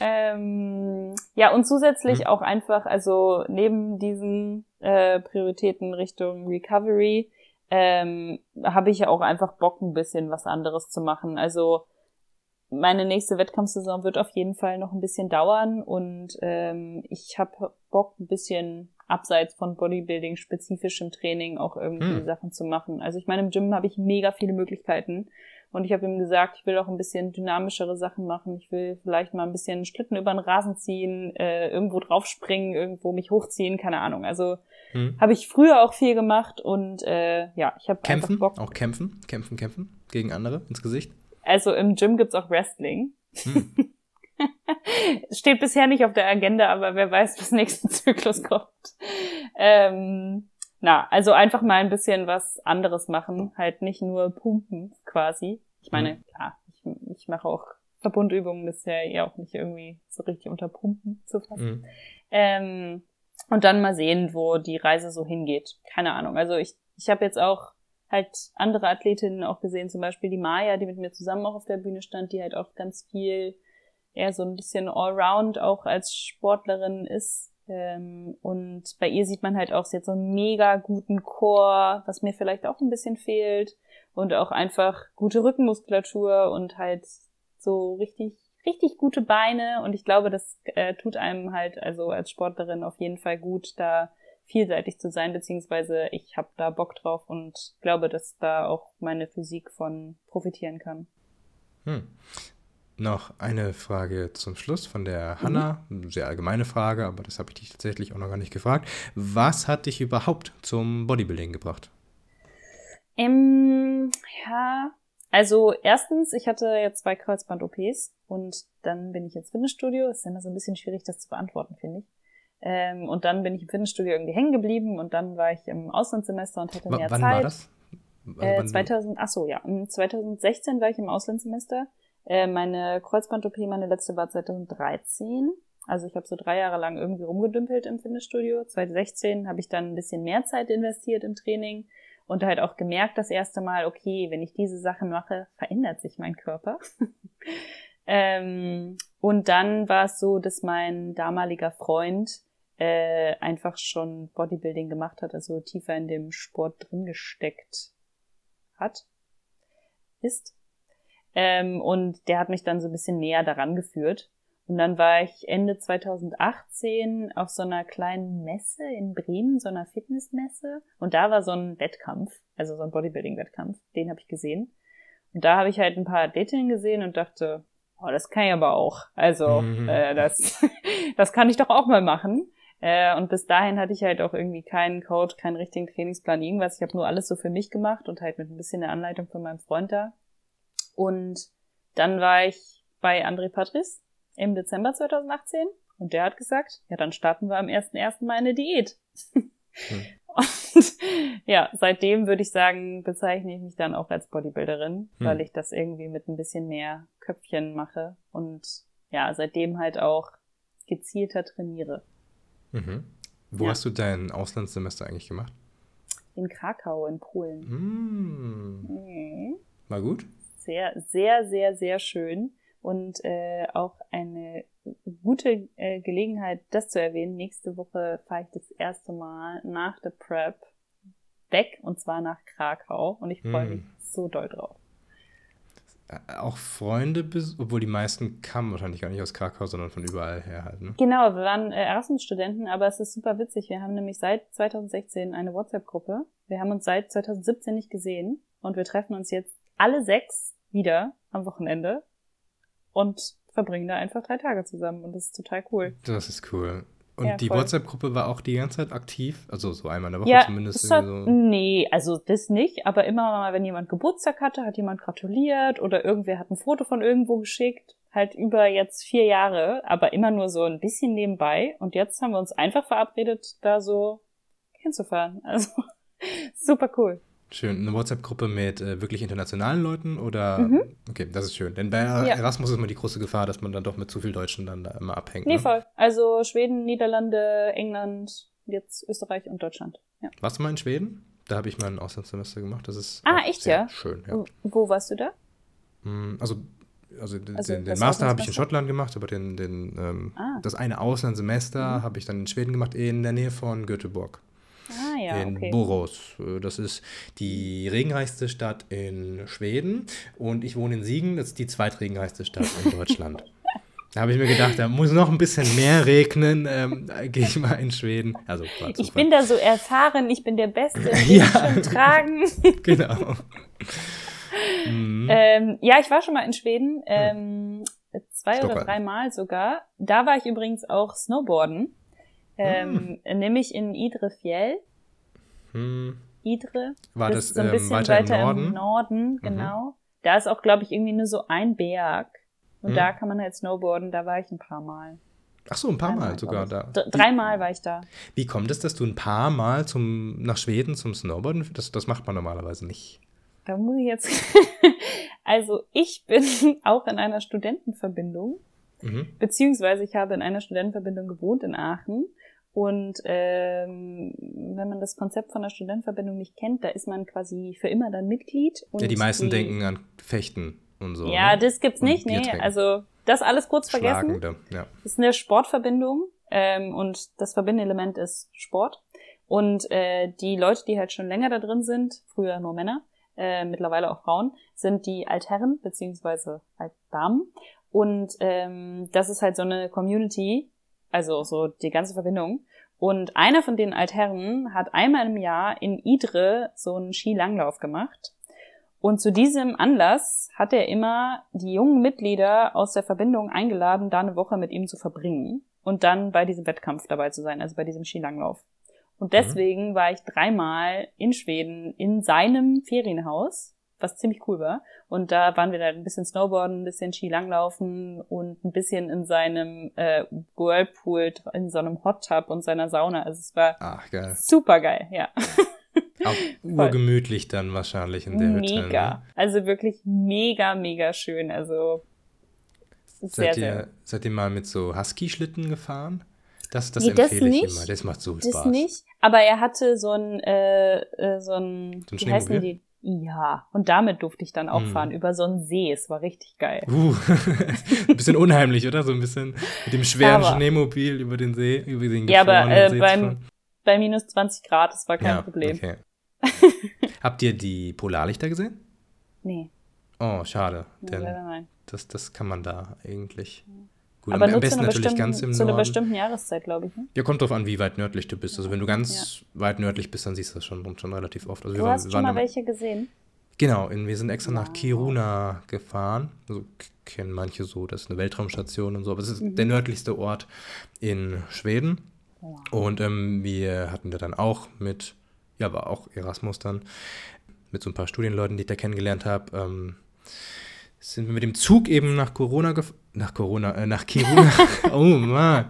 Ähm, ja, und zusätzlich mhm. auch einfach, also neben diesen äh, Prioritäten Richtung Recovery, ähm, habe ich ja auch einfach Bock, ein bisschen was anderes zu machen. Also meine nächste Wettkampfsaison wird auf jeden Fall noch ein bisschen dauern und ähm, ich habe Bock, ein bisschen abseits von Bodybuilding spezifischem Training auch irgendwie hm. Sachen zu machen. Also ich meine, im Gym habe ich mega viele Möglichkeiten Und ich habe ihm gesagt, ich will auch ein bisschen dynamischere Sachen machen. Ich will vielleicht mal ein bisschen Schlitten über den Rasen ziehen, äh, irgendwo draufspringen, irgendwo mich hochziehen, keine Ahnung. Also hm. habe ich früher auch viel gemacht und äh, ja, ich habe Kämpfen, Bock. auch kämpfen, kämpfen, kämpfen gegen andere ins Gesicht. Also im Gym gibt's auch Wrestling. Hm. (laughs) Steht bisher nicht auf der Agenda, aber wer weiß, was nächsten Zyklus kommt. Ähm, na, also einfach mal ein bisschen was anderes machen, halt nicht nur pumpen quasi. Ich meine, mhm. klar, ich, ich mache auch Verbundübungen, ist ja eh auch nicht irgendwie so richtig unter Pumpen zu fassen. Mhm. Ähm, und dann mal sehen, wo die Reise so hingeht. Keine Ahnung. Also ich, ich habe jetzt auch halt andere Athletinnen auch gesehen, zum Beispiel die Maya, die mit mir zusammen auch auf der Bühne stand, die halt auch ganz viel eher so ein bisschen allround auch als Sportlerin ist. Ähm, und bei ihr sieht man halt auch, hat so einen mega guten Chor, was mir vielleicht auch ein bisschen fehlt. Und auch einfach gute Rückenmuskulatur und halt so richtig, richtig gute Beine. Und ich glaube, das äh, tut einem halt also als Sportlerin auf jeden Fall gut, da vielseitig zu sein, beziehungsweise ich habe da Bock drauf und glaube, dass da auch meine Physik von profitieren kann. Hm. Noch eine Frage zum Schluss von der Hanna. Mhm. Sehr allgemeine Frage, aber das habe ich dich tatsächlich auch noch gar nicht gefragt. Was hat dich überhaupt zum Bodybuilding gebracht? Ähm, ja, also erstens, ich hatte jetzt zwei Kreuzband-OPs und dann bin ich ins Fitnessstudio. Ist immer so ein bisschen schwierig, das zu beantworten, finde ich. Ähm, und dann bin ich im Fitnessstudio irgendwie hängen geblieben und dann war ich im Auslandssemester und hatte w mehr wann Zeit. Wann war das? Also äh, 2000, ach so, ja, 2016 war ich im Auslandssemester äh, meine Kreuzband-OP, meine letzte war 2013. Also ich habe so drei Jahre lang irgendwie rumgedümpelt im Fitnessstudio. 2016 habe ich dann ein bisschen mehr Zeit investiert im Training und halt auch gemerkt das erste Mal, okay, wenn ich diese Sachen mache, verändert sich mein Körper. (laughs) ähm, und dann war es so, dass mein damaliger Freund äh, einfach schon Bodybuilding gemacht hat, also tiefer in dem Sport drin gesteckt hat, ist. Ähm, und der hat mich dann so ein bisschen näher daran geführt. Und dann war ich Ende 2018 auf so einer kleinen Messe in Bremen, so einer Fitnessmesse. Und da war so ein Wettkampf, also so ein Bodybuilding-Wettkampf. Den habe ich gesehen. Und da habe ich halt ein paar Athletinnen gesehen und dachte, oh, das kann ich aber auch. Also, mhm. äh, das, (laughs) das kann ich doch auch mal machen. Äh, und bis dahin hatte ich halt auch irgendwie keinen Coach, keinen richtigen Trainingsplan, irgendwas. Ich habe nur alles so für mich gemacht und halt mit ein bisschen der Anleitung von meinem Freund da. Und dann war ich bei André Patrice im Dezember 2018 und der hat gesagt, ja, dann starten wir am 1.1. mal eine Diät. Hm. (laughs) Und ja, seitdem würde ich sagen, bezeichne ich mich dann auch als Bodybuilderin, hm. weil ich das irgendwie mit ein bisschen mehr Köpfchen mache und ja, seitdem halt auch gezielter trainiere. Mhm. Wo ja. hast du dein Auslandssemester eigentlich gemacht? In Krakau, in Polen. Hm. Mhm. War gut? Sehr, sehr, sehr, sehr schön und äh, auch eine gute äh, Gelegenheit, das zu erwähnen. Nächste Woche fahre ich das erste Mal nach der Prep weg und zwar nach Krakau und ich freue hm. mich so doll drauf. Äh, auch Freunde, obwohl die meisten kamen wahrscheinlich gar nicht aus Krakau, sondern von überall her halt. Ne? Genau, wir waren äh, Erasmus-Studenten, aber es ist super witzig. Wir haben nämlich seit 2016 eine WhatsApp-Gruppe. Wir haben uns seit 2017 nicht gesehen und wir treffen uns jetzt alle sechs wieder am Wochenende und verbringen da einfach drei Tage zusammen und das ist total cool. Das ist cool. Und ja, die WhatsApp-Gruppe war auch die ganze Zeit aktiv? Also so einmal in der Woche ja, zumindest? Hat, so. Nee, also das nicht, aber immer mal, wenn jemand Geburtstag hatte, hat jemand gratuliert oder irgendwer hat ein Foto von irgendwo geschickt. Halt über jetzt vier Jahre, aber immer nur so ein bisschen nebenbei. Und jetzt haben wir uns einfach verabredet, da so hinzufahren. Also (laughs) super cool. Schön. Eine WhatsApp-Gruppe mit äh, wirklich internationalen Leuten oder? Mhm. Okay, das ist schön. Denn bei ja. Erasmus ist immer die große Gefahr, dass man dann doch mit zu viel Deutschen dann da immer abhängt. Nee, ne? voll. Also Schweden, Niederlande, England, jetzt Österreich und Deutschland. Ja. Warst du mal in Schweden? Da habe ich mal ein Auslandssemester gemacht. Das ist ah, echt, ja? schön. Ja. Wo warst du da? Hm, also also, den, also den Master habe ich in Schottland gemacht, aber den, den, ähm, ah. das eine Auslandssemester mhm. habe ich dann in Schweden gemacht, in der Nähe von Göteborg. Ah, ja, in okay. Borås. Das ist die regenreichste Stadt in Schweden und ich wohne in Siegen, das ist die zweitregenreichste Stadt in Deutschland. (laughs) Da habe ich mir gedacht, da muss noch ein bisschen mehr regnen. Ähm, Gehe ich mal in Schweden. Also, ich bin da so erfahren, ich bin der Beste im (laughs) ja. Tragen. (laughs) genau. mhm. ähm, ja, ich war schon mal in Schweden, ähm, zwei Stockholm. oder dreimal sogar. Da war ich übrigens auch Snowboarden, ähm, hm. nämlich in Idre Fjell. Hm. Idre. War das, das so ein ähm, bisschen weiter, weiter im Norden? Im Norden mhm. genau. Mhm. Da ist auch, glaube ich, irgendwie nur so ein Berg. Und hm. da kann man halt snowboarden. Da war ich ein paar Mal. Ach so, ein paar Dreimal, Mal sogar da. Dreimal war ich da. Wie kommt es, dass du ein paar Mal zum, nach Schweden zum Snowboarden? Das, das macht man normalerweise nicht. Da muss ich jetzt. (laughs) also, ich bin (laughs) auch in einer Studentenverbindung. Mhm. Beziehungsweise ich habe in einer Studentenverbindung gewohnt in Aachen. Und ähm, wenn man das Konzept von der Studentenverbindung nicht kennt, da ist man quasi für immer dann Mitglied. ja, die meisten die, denken an Fechten und so. Ja, ne? das gibt's nicht, nee. Also das alles kurz vergessen. Ja. Das ist eine Sportverbindung ähm, und das verbindende Element ist Sport. Und äh, die Leute, die halt schon länger da drin sind, früher nur Männer, äh, mittlerweile auch Frauen, sind die Altherren beziehungsweise Altdamen. Und ähm, das ist halt so eine Community, also so die ganze Verbindung. Und einer von den Altherren hat einmal im Jahr in Idre so einen Skilanglauf gemacht. Und zu diesem Anlass hat er immer die jungen Mitglieder aus der Verbindung eingeladen, da eine Woche mit ihm zu verbringen und dann bei diesem Wettkampf dabei zu sein, also bei diesem Skilanglauf. Und deswegen mhm. war ich dreimal in Schweden in seinem Ferienhaus, was ziemlich cool war. Und da waren wir dann ein bisschen Snowboarden, ein bisschen Skilanglaufen und ein bisschen in seinem äh, Whirlpool, in so einem Hot Tub und seiner Sauna. Also es war Ach, geil. super geil, ja. (laughs) Auch urgemütlich dann wahrscheinlich in der Hütte. Mega. Ne? Also wirklich mega, mega schön. Also seid, sehr, ihr, sehr. seid ihr mal mit so Husky-Schlitten gefahren? Das, das nee, empfehle das ich nicht. immer. Das macht so Spaß. Das nicht. Aber er hatte so ein, äh, äh so ein, so ein wie heißen die? Ja, und damit durfte ich dann auch mm. fahren, über so einen See. Es war richtig geil. Uh, ein (laughs) bisschen unheimlich, oder? So ein bisschen mit dem schweren aber, Schneemobil über den See, über den Ja, aber äh, beim, bei minus 20 Grad, das war kein ja, Problem. Okay. (laughs) Habt ihr die Polarlichter gesehen? Nee. Oh, schade. Denn nein. Das, das kann man da eigentlich. Gut, Aber am besten natürlich ganz im zu Norden. Zu einer bestimmten Jahreszeit, glaube ich. Ne? Ja, kommt drauf an, wie weit nördlich du bist. Also wenn du ganz ja. weit nördlich bist, dann siehst du das schon, schon relativ oft. Also du wir hast wir schon mal welche gesehen? Genau, wir sind extra nach Kiruna gefahren. Also kennen manche so, das ist eine Weltraumstation und so. Aber es ist mhm. der nördlichste Ort in Schweden. Und ähm, wir hatten da dann auch mit ja, aber auch Erasmus dann, mit so ein paar Studienleuten, die ich da kennengelernt habe, ähm, sind wir mit dem Zug eben nach Corona nach Corona, äh, nach Kiruna, (laughs) oh Mann,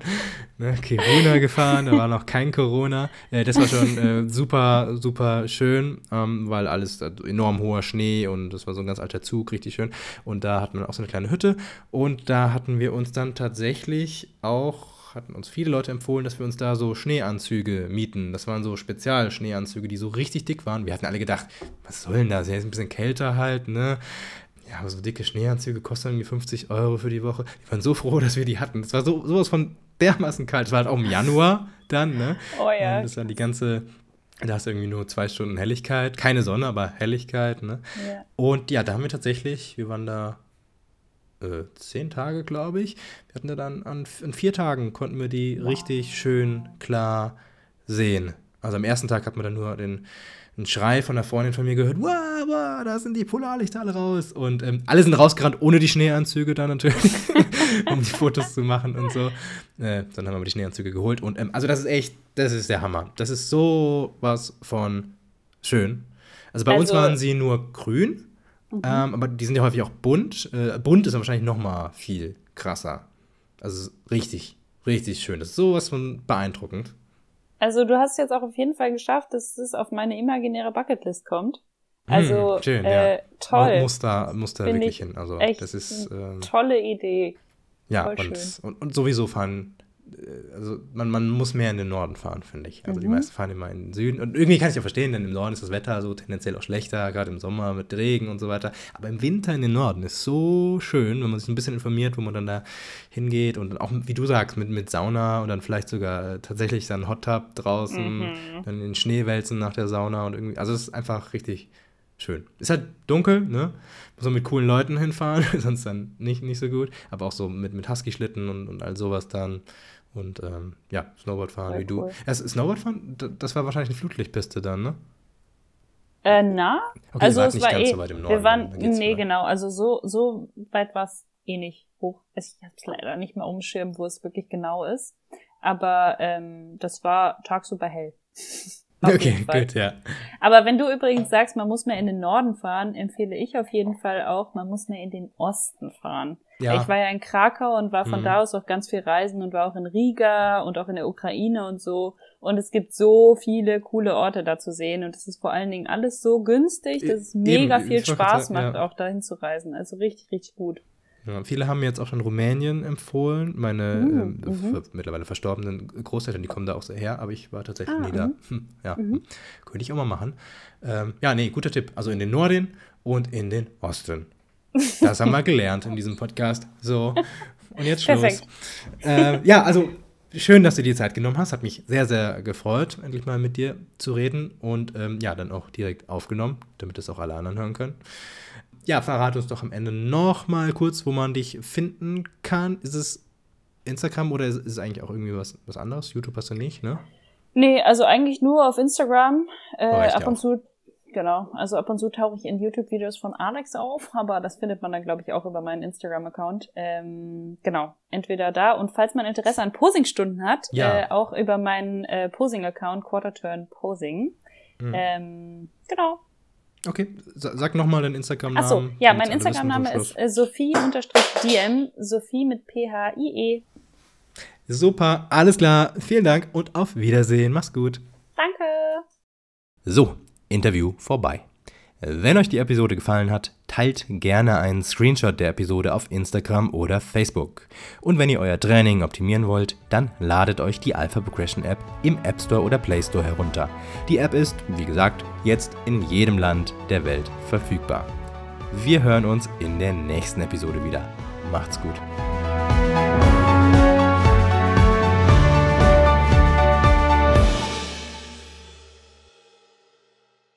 nach Kiruna gefahren, da war noch kein Corona. Äh, das war schon äh, super, super schön, ähm, weil alles enorm hoher Schnee und das war so ein ganz alter Zug, richtig schön. Und da hatten wir auch so eine kleine Hütte und da hatten wir uns dann tatsächlich auch hatten uns viele Leute empfohlen, dass wir uns da so Schneeanzüge mieten. Das waren so Spezialschneeanzüge, die so richtig dick waren. Wir hatten alle gedacht, was soll denn das? Ja, ist ein bisschen kälter halt, ne? Ja, aber so dicke Schneeanzüge kosten irgendwie 50 Euro für die Woche. Wir waren so froh, dass wir die hatten. Es war so, sowas von dermaßen kalt. Es war halt auch im Januar dann, ne? Oh ja. Und das war die ganze, da hast du irgendwie nur zwei Stunden Helligkeit. Keine Sonne, aber Helligkeit, ne? Ja. Und ja, da haben wir tatsächlich, wir waren da äh, zehn Tage, glaube ich. Wir hatten da dann an, in vier Tagen konnten wir die wow. richtig schön klar sehen. Also am ersten Tag hat man dann nur den, einen Schrei von der Freundin von mir gehört, wow, wow, da sind die Polarlichter alle raus. Und ähm, alle sind rausgerannt, ohne die Schneeanzüge da natürlich, (laughs) um die Fotos zu machen und so. Äh, dann haben wir die Schneeanzüge geholt. Und ähm, also das ist echt, das ist der Hammer. Das ist so was von schön. Also bei also, uns waren sie nur grün. Mhm. Ähm, aber die sind ja häufig auch bunt. Äh, bunt ist dann wahrscheinlich noch mal viel krasser. Also richtig, richtig schön. Das ist sowas von beeindruckend. Also du hast jetzt auch auf jeden Fall geschafft, dass es auf meine imaginäre Bucketlist kommt. Hm, also hm, schön, äh, ja. toll. Muss da, muss da wirklich hin. Also das ist ähm, tolle Idee. Ja, und, und, und, sowieso fahren also man, man muss mehr in den Norden fahren, finde ich. Also mhm. die meisten fahren immer in den Süden. Und irgendwie kann ich ja verstehen, denn im Norden ist das Wetter so tendenziell auch schlechter, gerade im Sommer mit Regen und so weiter. Aber im Winter in den Norden ist so schön, wenn man sich ein bisschen informiert, wo man dann da hingeht und auch, wie du sagst, mit, mit Sauna und dann vielleicht sogar tatsächlich dann Hot Tub draußen, mhm. dann in den Schneewälzen nach der Sauna und irgendwie, also es ist einfach richtig schön. Ist halt dunkel, ne? Muss man mit coolen Leuten hinfahren, (laughs) sonst dann nicht, nicht so gut. Aber auch so mit, mit Husky-Schlitten und, und all sowas dann. Und ähm, ja, Snowboardfahren wie du. Cool. Erst Snowboardfahren, das war wahrscheinlich eine Flutlichtpiste dann, ne? Äh, na, Okay, also es nicht war ganz eh, so weit im Norden. wir waren, nee, wieder. genau, also so, so weit war es eh nicht hoch. Also ich habe es leider nicht mehr umschirmt, wo es wirklich genau ist. Aber ähm, das war tagsüber hell. (laughs) Auf Okay, gut, ja. Aber wenn du übrigens sagst, man muss mehr in den Norden fahren, empfehle ich auf jeden Fall auch, man muss mehr in den Osten fahren. Ja, Ich war ja in Krakau und war von Mhm. da aus auch ganz viel reisen und war auch in Riga und auch in der Ukraine und so. Und es gibt so viele coole Orte da zu sehen und es ist vor allen Dingen alles so günstig, dass es Eben, mega ich viel Spaß macht, ja. auch dahin zu reisen. Also richtig, richtig gut. Ja, viele haben mir jetzt auch schon Rumänien empfohlen. Meine Mm, ähm, mhm. mittlerweile verstorbenen Großeltern, die kommen da auch sehr her, aber ich war tatsächlich Ah, nie da. mhm. Hm, ja, Mhm. könnte ich auch mal machen. Ähm, ja, nee, guter Tipp. Also in den Norden und in den Osten. Das haben wir gelernt in diesem Podcast. So, und jetzt Schluss. Äh, ja, also schön, dass du dir die Zeit genommen hast. Hat mich sehr, sehr gefreut, endlich mal mit dir zu reden und ähm, ja, dann auch direkt aufgenommen, damit es auch alle anderen hören können. Ja, verrate uns doch am Ende noch mal kurz, wo man dich finden kann. Ist es Instagram oder ist ist es eigentlich auch irgendwie was, was anderes? YouTube hast du nicht, ne? Nee, also eigentlich nur auf Instagram. Äh, Reicht ab und auch. zu, genau. Also ab und zu tauche ich in YouTube-Videos von Alex auf, aber das findet man dann, glaube ich, auch über meinen Instagram-Account. Ähm, genau. Entweder da und falls man Interesse an Posingstunden hat, Ja. äh, auch über meinen äh, Posing-Account, Quarter Turn Posing. Mhm. Ähm, genau. Okay, sa- sag noch mal deinen Instagram-Namen. Achso, ja, mein Instagram-Name ist äh, Sophie-DM, Sophie mit P-H-I-E. Super, alles klar. Vielen Dank und auf Wiedersehen. Mach's gut. Danke! So, Interview vorbei. Wenn euch die Episode gefallen hat, teilt gerne einen Screenshot der Episode auf Instagram oder Facebook. Und wenn ihr euer Training optimieren wollt, dann ladet euch die Alpha Progression App im App Store oder Play Store herunter. Die App ist, wie gesagt, jetzt in jedem Land der Welt verfügbar. Wir hören uns in der nächsten Episode wieder. Macht's gut.